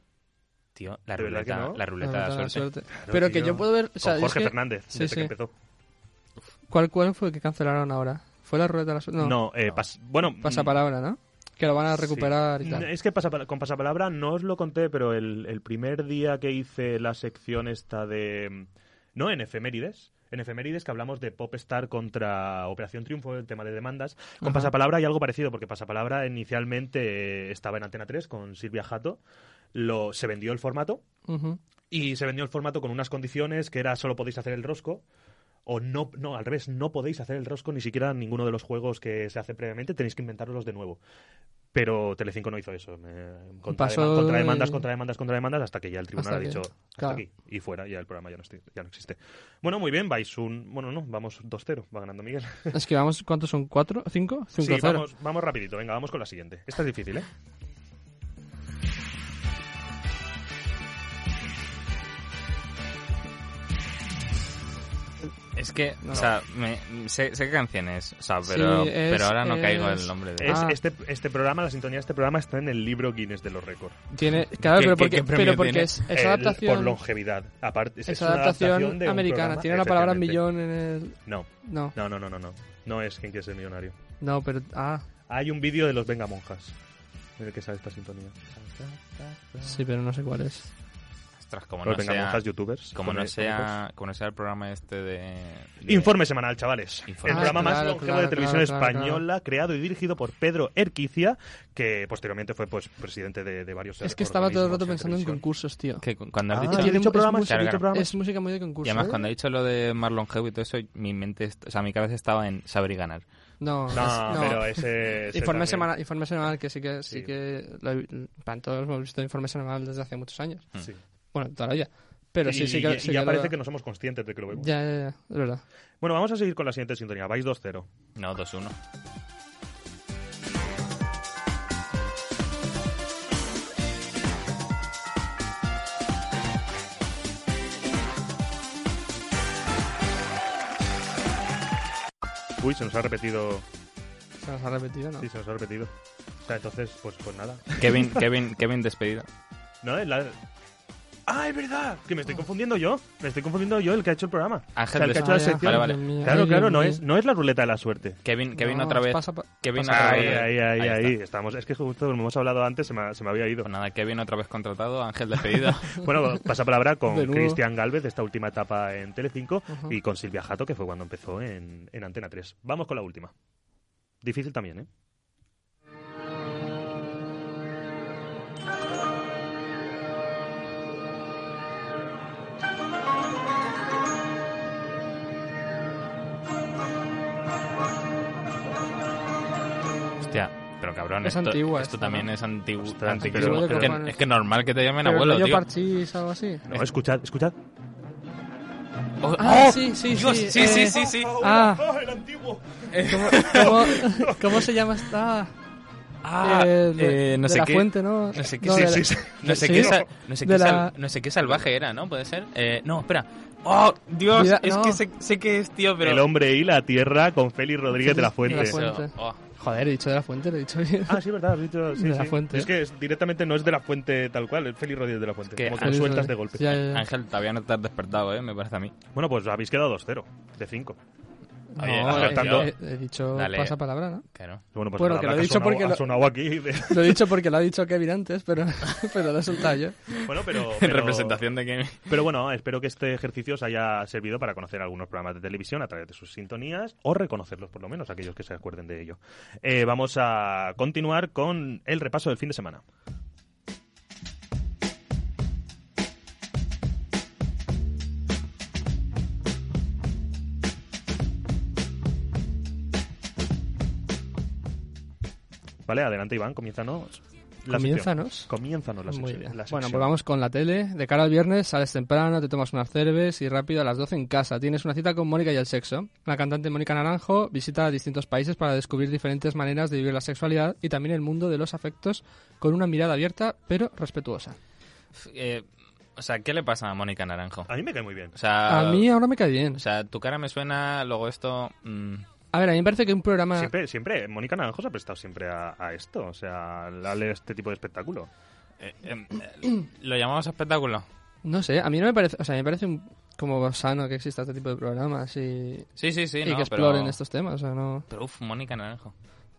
Tío, la ¿De verdad que ruleta, no? la ruleta La de la suerte. suerte. Pero que tío. yo puedo ver. O sea, Con es Jorge que- Fernández, Sí, desde sí. que empezó. ¿Cuál, ¿Cuál fue el que cancelaron ahora? ¿Fue la ruleta de la suerte? No. No, eh, pas- bueno... Pasapalabra, ¿no? Que lo van a recuperar y tal. Es que pasapala- con pasapalabra no os lo conté, pero el, el primer día que hice la sección esta de... No, en efemérides. En efemérides que hablamos de Popstar contra Operación Triunfo, el tema de demandas. Con Ajá. pasapalabra hay algo parecido, porque pasapalabra inicialmente eh, estaba en Antena 3 con Silvia Jato. Lo, se vendió el formato y se vendió el formato con unas condiciones que era solo podéis hacer el rosco o no, no, al revés, no podéis hacer el rosco ni siquiera en ninguno de los juegos que se hace previamente, tenéis que inventarlos de nuevo. Pero Telecinco no hizo eso. Me- contra, Pasó contra demandas, contra demandas, contra demandas, hasta que ya el tribunal ha que- dicho hasta claro. aquí y fuera, ya el programa ya no, estoy- ya no existe. Bueno, muy bien, vais un... Bueno, no, vamos 2-0, va ganando Miguel. Es que vamos, ¿cuántos son? ¿Cuatro? ¿Cinco? Sí, Cinco cero. vamos, vamos rapidito, venga, vamos con la siguiente. Esta es difícil, ¿eh? Es que, No. o sea, me, sé, sé qué canción es, o sea, pero, Sí, es- pero ahora no caigo es- el nombre de... Es, Ah. este, este programa, la sintonía de este programa está en el libro Guinness de los récords. Tiene, claro, ¿Qué- pero porque, pero porque es, El- adaptación. Por longevidad. Aparte, es, es es una adaptación, de americana. programa, Tiene la palabra millón en el. No, No, no, no, no, no, no. No es quien quiere ser millonario. no, pero. Ah, Hay un vídeo de los Venga Monjas en el que sale esta sintonía. sí, pero no sé cuál es. Ostras, como no venga, sea... monjas youtubers. Como no, sea, como no sea el programa este de... de- Informe semanal, chavales. Informe. El programa más longevo claro, de televisión claro, claro, española, creado y dirigido por Pedro Erquicia, que posteriormente fue pues presidente de, de varios Es que estaba todo el rato pensando en concursos, tío. que cu- cuando has Ah, dicho... ¿he dicho es programas? música- ¿he dicho Claro, programas? Es música muy de concurso. Y además, ¿eh? cuando he dicho lo de Marlon Hew y todo eso, mi mente, o sea, mi cabeza estaba en saber y ganar. No, No, es- no. pero ese... ese Informe semanal, informe semanal que sí que sí, Sí. que lo he- plan, todos hemos visto informe semanal desde hace muchos años. Sí. Bueno, toda la vida. Pero sí, y, sí que, y sí ya parece que no somos conscientes de que lo vemos. Ya, ya, ya, es verdad. Bueno, vamos a seguir con la siguiente sintonía. Vais 2-0. No, 2-1. Uy, se nos ha repetido. Se nos ha repetido, ¿no? Sí, se nos ha repetido. O sea, entonces, pues, pues nada. Kevin, Kevin, Kevin despedido. No, es la... ¡Ah, es verdad! Que me estoy confundiendo yo. Me estoy confundiendo yo, el que ha hecho el programa. Ángel O sea, el que ha des- hecho la Ah, sección. Vale, vale. Claro, claro, no es, no es la ruleta de la suerte. Kevin, Kevin No, otra vez. pasa pa- Kevin pasa otra Ahí, vez. ahí, ahí, está. ahí. Estamos. Es que justo como hemos hablado antes, se me, se me había ido. Pues nada, Kevin otra vez contratado, Ángel despedido. Bueno, pasa palabra con. Cristian Galvez de esta última etapa en Telecinco y con Silvia Jato, que fue cuando empezó en, en Antena 3. Vamos con la última. Difícil también, ¿eh? Hostia, pero cabrón, Es esto, antigua esto esta, también ¿no? es antiguo. Pero- es, que, es que normal que te llamen Pero abuelo, tío. parchís, algo así. No, escuchad, escuchad. Oh, Ah, oh, sí, sí, Dios, sí, sí, sí, eh, sí, sí. Ah, el antiguo! ¿cómo, cómo, cómo se llama esta? Ah, Eh, de, eh, no de sé la qué. fuente, ¿no? No sé qué, No, sí, de sí, la- sí. No sé Sí. qué, sal- no sé De qué, la- sal- no sé qué salvaje era, ¿no? ¿Puede ser? Eh, no, espera. ¡Oh, Dios! Es no. que sé, sé que es, tío, pero... El hombre y la tierra con Félix Rodríguez de la Fuente. De la Eso, Fuente. oh. Joder, he dicho de la fuente, lo he dicho bien. Ah, sí, verdad, has dicho. Sí, De la sí. Fuente. Es que es- directamente no es de la fuente tal cual, es Félix Rodríguez de la Fuente. que como que lo sueltas de golpe. Ya, ya, ya. Ángel, todavía no te has despertado, ¿eh? Me parece a mí. Bueno, pues habéis quedado 2-0 de 5. No, Oye, he- acertando. he, he dicho Dale. pasapalabra, ¿no? Claro. Bueno, pues Bueno, nada, que lo he ha dicho sonado- porque ha lo- sonado aquí. de- Lo he dicho porque lo ha dicho Kevin antes, pero, pero lo he soltado yo. Bueno, pero, En pero- representación de que... Pero bueno, espero que este ejercicio os haya servido para conocer algunos programas de televisión a través de sus sintonías o reconocerlos por lo menos, aquellos que se acuerden de ello. Eh, vamos a continuar con el repaso del fin de semana. Vale, adelante Iván, comienzanos. la. Comiénzanos. Comiénzanos la Muy sección. bien. la Bueno, pues vamos con la tele. De cara al viernes, sales temprano, te tomas unas cervezas y rápido a las 12 en casa. Tienes una cita con Mónica y el sexo. La cantante Mónica Naranjo visita distintos países para descubrir diferentes maneras de vivir la sexualidad y también el mundo de los afectos con una mirada abierta pero respetuosa. Eh, o sea, ¿qué le pasa a Mónica Naranjo? A mí me cae muy bien. O sea, A mí ahora me cae bien. o sea, tu cara me suena, luego esto... mm, A ver, a mí me parece que un programa... Siempre, siempre, Mónica Naranjo se ha prestado siempre a, a esto, o sea, a darle este tipo de espectáculo. eh, eh, eh, ¿Lo llamamos espectáculo? No sé, a mí no me parece... O sea, me parece un- como sano que exista este tipo de programas y, Sí, sí, sí, y no, que exploren pero... estos temas. O sea, no... Pero uff, Mónica Naranjo.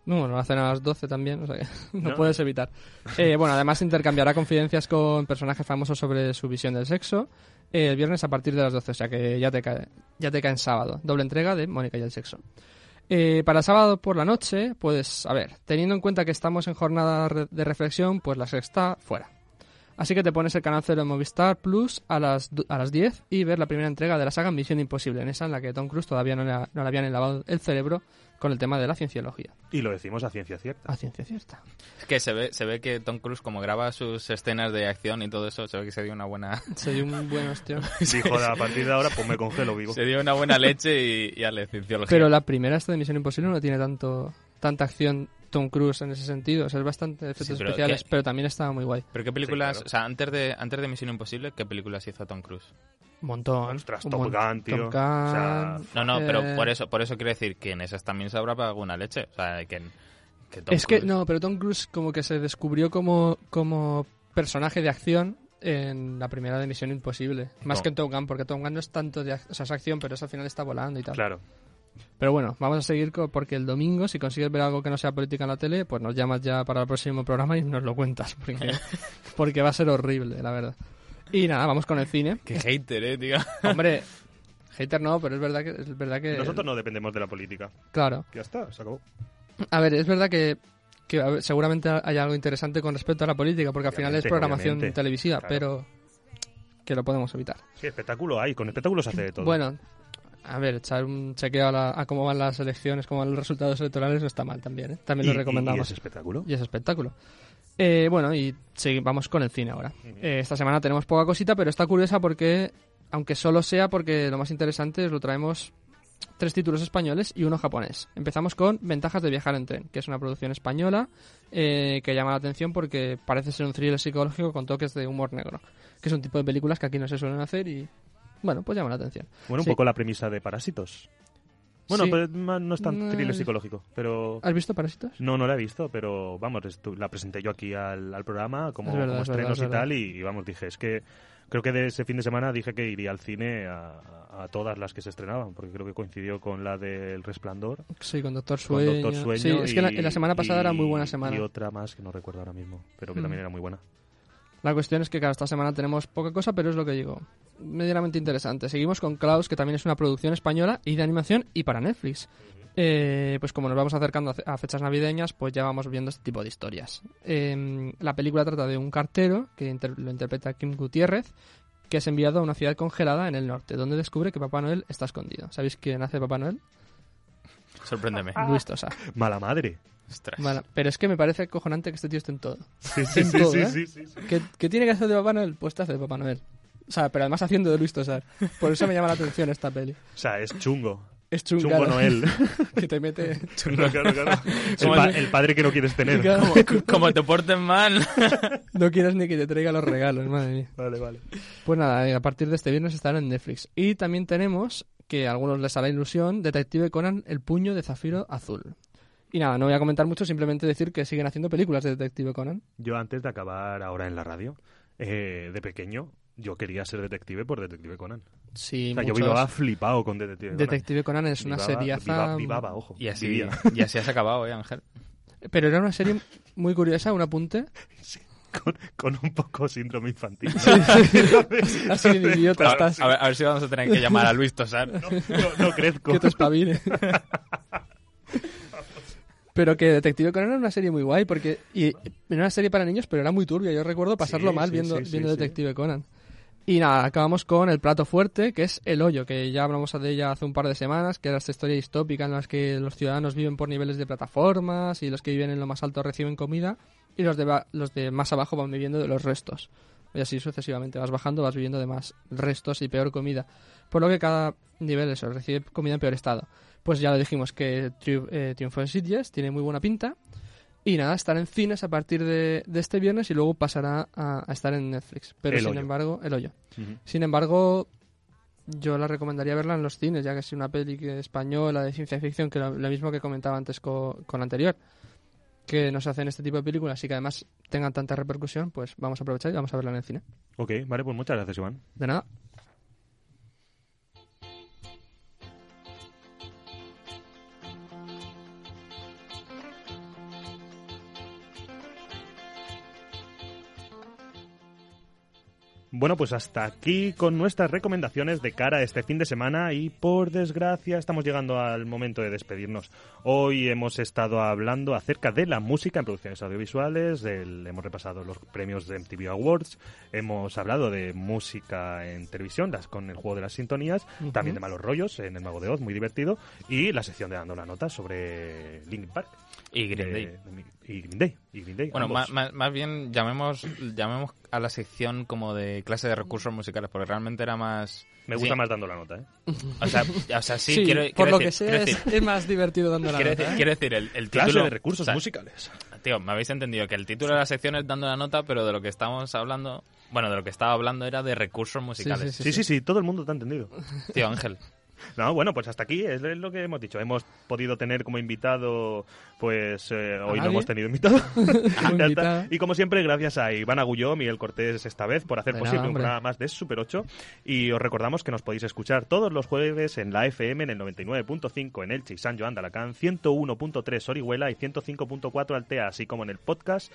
No, bueno, lo hacen a las 12 también, o sea que no, No. puedes evitar. Eh, bueno, además intercambiará confidencias con personajes famosos sobre su visión del sexo eh, el viernes a partir de las 12, o sea que ya te cae, ya te cae en sábado. Doble entrega de Mónica y el sexo. Eh, para sábado por la noche, pues a ver, teniendo en cuenta que estamos en jornada de reflexión, pues la sexta fuera. Así que te pones el canal 0 de Movistar Plus a las, du- a las 10 y ver la primera entrega de la saga Misión Imposible, en esa en la que Tom Cruise todavía no le, ha- no le habían lavado el cerebro con el tema de la cienciología. Y lo decimos a ciencia cierta. A ciencia cierta. Es que se ve, se ve que Tom Cruise, como graba sus escenas de acción y todo eso, se ve que se dio una buena... Se dio un buen hostión. Dijo, a partir de ahora, pues me congelo vivo. se dio una buena leche y, y ale, cienciología. Pero la primera esta de Misión Imposible no tiene tanto tanta acción Tom Cruise en ese sentido. O sea, es bastante efectos Sí, pero especiales, ¿qué? pero también estaba muy guay. ¿Pero qué películas, claro. o sea, antes de, antes de Misión Imposible, qué películas hizo Tom Cruise? Un montón. Ostras, un Top mon- Gun, tío. Top O sea, Gun, No, no, eh, pero por eso, por eso quiero decir que en esas también se habrá pagado alguna leche. O sea, que, que Tom Es que, no, pero Tom Cruise como que se descubrió como, como personaje de acción en la primera de Misión Imposible. Más No. que en Top Gun, porque Top Gun no es tanto de ac- o sea, es acción, pero eso al final está volando y tal. Claro. Pero bueno, vamos a seguir porque el domingo, si consigues ver algo que no sea política en la tele, pues nos llamas ya para el próximo programa y nos lo cuentas, porque, porque va a ser horrible, la verdad. Y nada, vamos con el cine. Qué hater, eh, tío. Hombre, hater no, pero es verdad que es verdad que Nosotros no dependemos de la política. Claro. Ya está, se acabó. A ver, es verdad que, que ver, seguramente hay algo interesante con respecto a la política, porque al final es programación obviamente. televisiva, Claro. pero que lo podemos evitar. Sí, espectáculo hay, con espectáculos se hace de todo. Bueno, a ver, echar un chequeo a, la- a cómo van las elecciones, cómo van los resultados electorales no está mal también, ¿eh? También ¿Y- lo recomendamos. y- es espectáculo? Y es espectáculo. Eh, bueno, y segui- vamos con el cine ahora. Eh, esta semana tenemos poca cosita, pero está curiosa porque, aunque solo sea porque lo más interesante es lo traemos tres títulos españoles y uno japonés. Empezamos con Ventajas de viajar en tren, que es una producción española eh, que llama la atención porque parece ser un thriller psicológico con toques de humor negro, que es un tipo de películas que aquí no se suelen hacer y, bueno, pues llama la atención. Bueno, un Sí. poco la premisa de Parásitos. Bueno, Sí. pero no es tan No, thriller psicológico, pero... ¿Has visto Parásitos? No, no la he visto, pero vamos, la presenté yo aquí al, al programa como, Es verdad, como es verdad, estrenos es y verdad. tal, y, y vamos, dije, es que creo que de ese fin de semana dije que iría al cine a, a todas las que se estrenaban, porque creo que coincidió con la del Resplandor, Sí, con Doctor con Sueño. Doctor Sueño. sí, es que la, y- la semana pasada y- era muy buena semana. Y otra más que no recuerdo ahora mismo, pero que Mm. también era muy buena. La cuestión es que, claro, esta semana tenemos poca cosa, pero es lo que digo. Medianamente interesante. Seguimos con Klaus, que también es una producción española y de animación y para Netflix. Eh, pues como nos vamos acercando a fe- a fechas navideñas, pues ya vamos viendo este tipo de historias. Eh, la película trata de un cartero, que inter- lo interpreta Kim Gutiérrez, que es enviado a una ciudad congelada en el norte, donde descubre que Papá Noel está escondido. ¿Sabéis quién hace Papá Noel? Sorpréndeme. Luis Tosa. Mala madre. Ostras. Pero es que me parece acojonante que este tío esté en todo. Sí, sí, En sí, todo, sí, ¿eh? sí, sí, sí. ¿Qué, qué tiene que hacer de Papá Noel? Pues te hace de Papá Noel. O sea, pero además haciendo de Luis Tosar. Por eso me llama la atención esta peli. O sea, es chungo. Es chungo. Chungo Noel. que te mete... Claro, claro, claro. El, pa- padre que no quieres tener. Claro. Como, como te porten mal. No quieres ni que te traiga los regalos, madre mía. Vale, vale. Pues nada, a partir de este viernes estará en Netflix. Y también tenemos, que a algunos les hará ilusión, Detective Conan, El puño de zafiro azul. Y nada, no voy a comentar mucho, simplemente decir que siguen haciendo películas de Detective Conan. Yo antes de acabar ahora en la radio, eh, de pequeño, yo quería ser detective por Detective Conan. Sí, o sea, yo vivaba flipado con Detective Conan. Detective Conan es una Vivaba- viva- vivaba, ojo. Y así, vivía. y así has acabado, ¿eh, Ángel? Pero era una serie muy curiosa, un apunte. con, con un poco síndrome infantil. Así de idiota A, estás. a ver, a ver si vamos a tener que llamar a Luis Tosar. No, no crezco. Que te espabile. Pero que Detective Conan era una serie muy guay, porque y era una serie para niños, pero era muy turbia. Yo recuerdo pasarlo Sí, mal sí, viendo, sí, viendo. Detective Conan. Y nada, acabamos con el plato fuerte, que es El Hoyo, que ya hablamos de ella hace un par de semanas, que era esta historia distópica en la que los ciudadanos viven por niveles de plataformas y los que viven en lo más alto reciben comida y los de, los de más abajo van viviendo de los restos. Y así sucesivamente, vas bajando, vas viviendo de más restos y peor comida. Por lo que cada nivel eso, recibe comida en peor estado. Pues ya lo dijimos que Triu- eh, Triunfo en Sitges tiene muy buena pinta. Y nada, estará en cines a partir de, de este viernes y luego pasará a, a estar en Netflix. Pero El sin Hoyo. embargo, el hoyo. Sin embargo, yo la recomendaría verla en los cines, ya que es una peli española de ciencia ficción, que lo, lo mismo que comentaba antes co- con la anterior, que nos hacen este tipo de películas y que además tengan tanta repercusión, pues vamos a aprovechar y vamos a verla en el cine. Ok, vale, pues muchas gracias, Iván. De nada. Bueno, pues hasta aquí con nuestras recomendaciones de cara a este fin de semana y por desgracia estamos llegando al momento de despedirnos. Hoy hemos estado hablando acerca de la música en producciones audiovisuales, hemos repasado los premios de MTV Awards, hemos hablado de música en televisión, las con el juego de las sintonías, también de malos rollos en el Mago de Oz, muy divertido, y la sección de dando la nota sobre Linkin Park. Y Green Day. Y Green Day. Y Green Day, Bueno, más, más, más bien llamemos, llamemos a la sección como de clase de recursos musicales, porque realmente era más... Me gusta sí. más dando la nota, ¿eh? O sea, o sea sí, Sí, quiero, por lo que sea, es, más divertido dando la quiero nota, decir, ¿eh? quiero decir, el, el Clase título... de recursos o sea, musicales. Tío, me habéis entendido que el título de la sección es dando la nota, pero de lo que estamos hablando... Bueno, de lo que estaba hablando era de recursos musicales. Sí, sí, sí, todo el mundo te ha entendido. Tío, Ángel. No, bueno, pues hasta aquí es lo que hemos dicho. Hemos podido tener como invitado, pues eh, hoy no hemos tenido invitado. Y como siempre, gracias a Iván Agulló, Miguel Cortés esta vez por hacer posible un programa más de Super 8. Y os recordamos que nos podéis escuchar todos los jueves en la FM en el 99.5 en Elche y San Joan de Alacant, 101.3 Orihuela y 105.4 Altea, así como en el podcast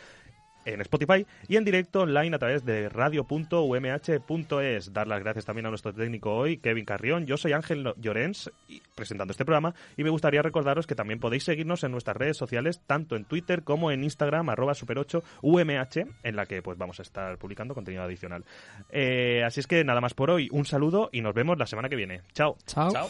en Spotify y en directo online a través de radio.umh.es. Dar las gracias también a nuestro técnico hoy, Kevin Carrión. Yo soy Ángel Llorens, presentando este programa, y me gustaría recordaros que también podéis seguirnos en nuestras redes sociales, tanto en Twitter como en Instagram, arroba super8umh, en la que pues vamos a estar publicando contenido adicional. Eh, así es que nada más por hoy, un saludo y nos vemos la semana que viene. Chao. Chao. Chao.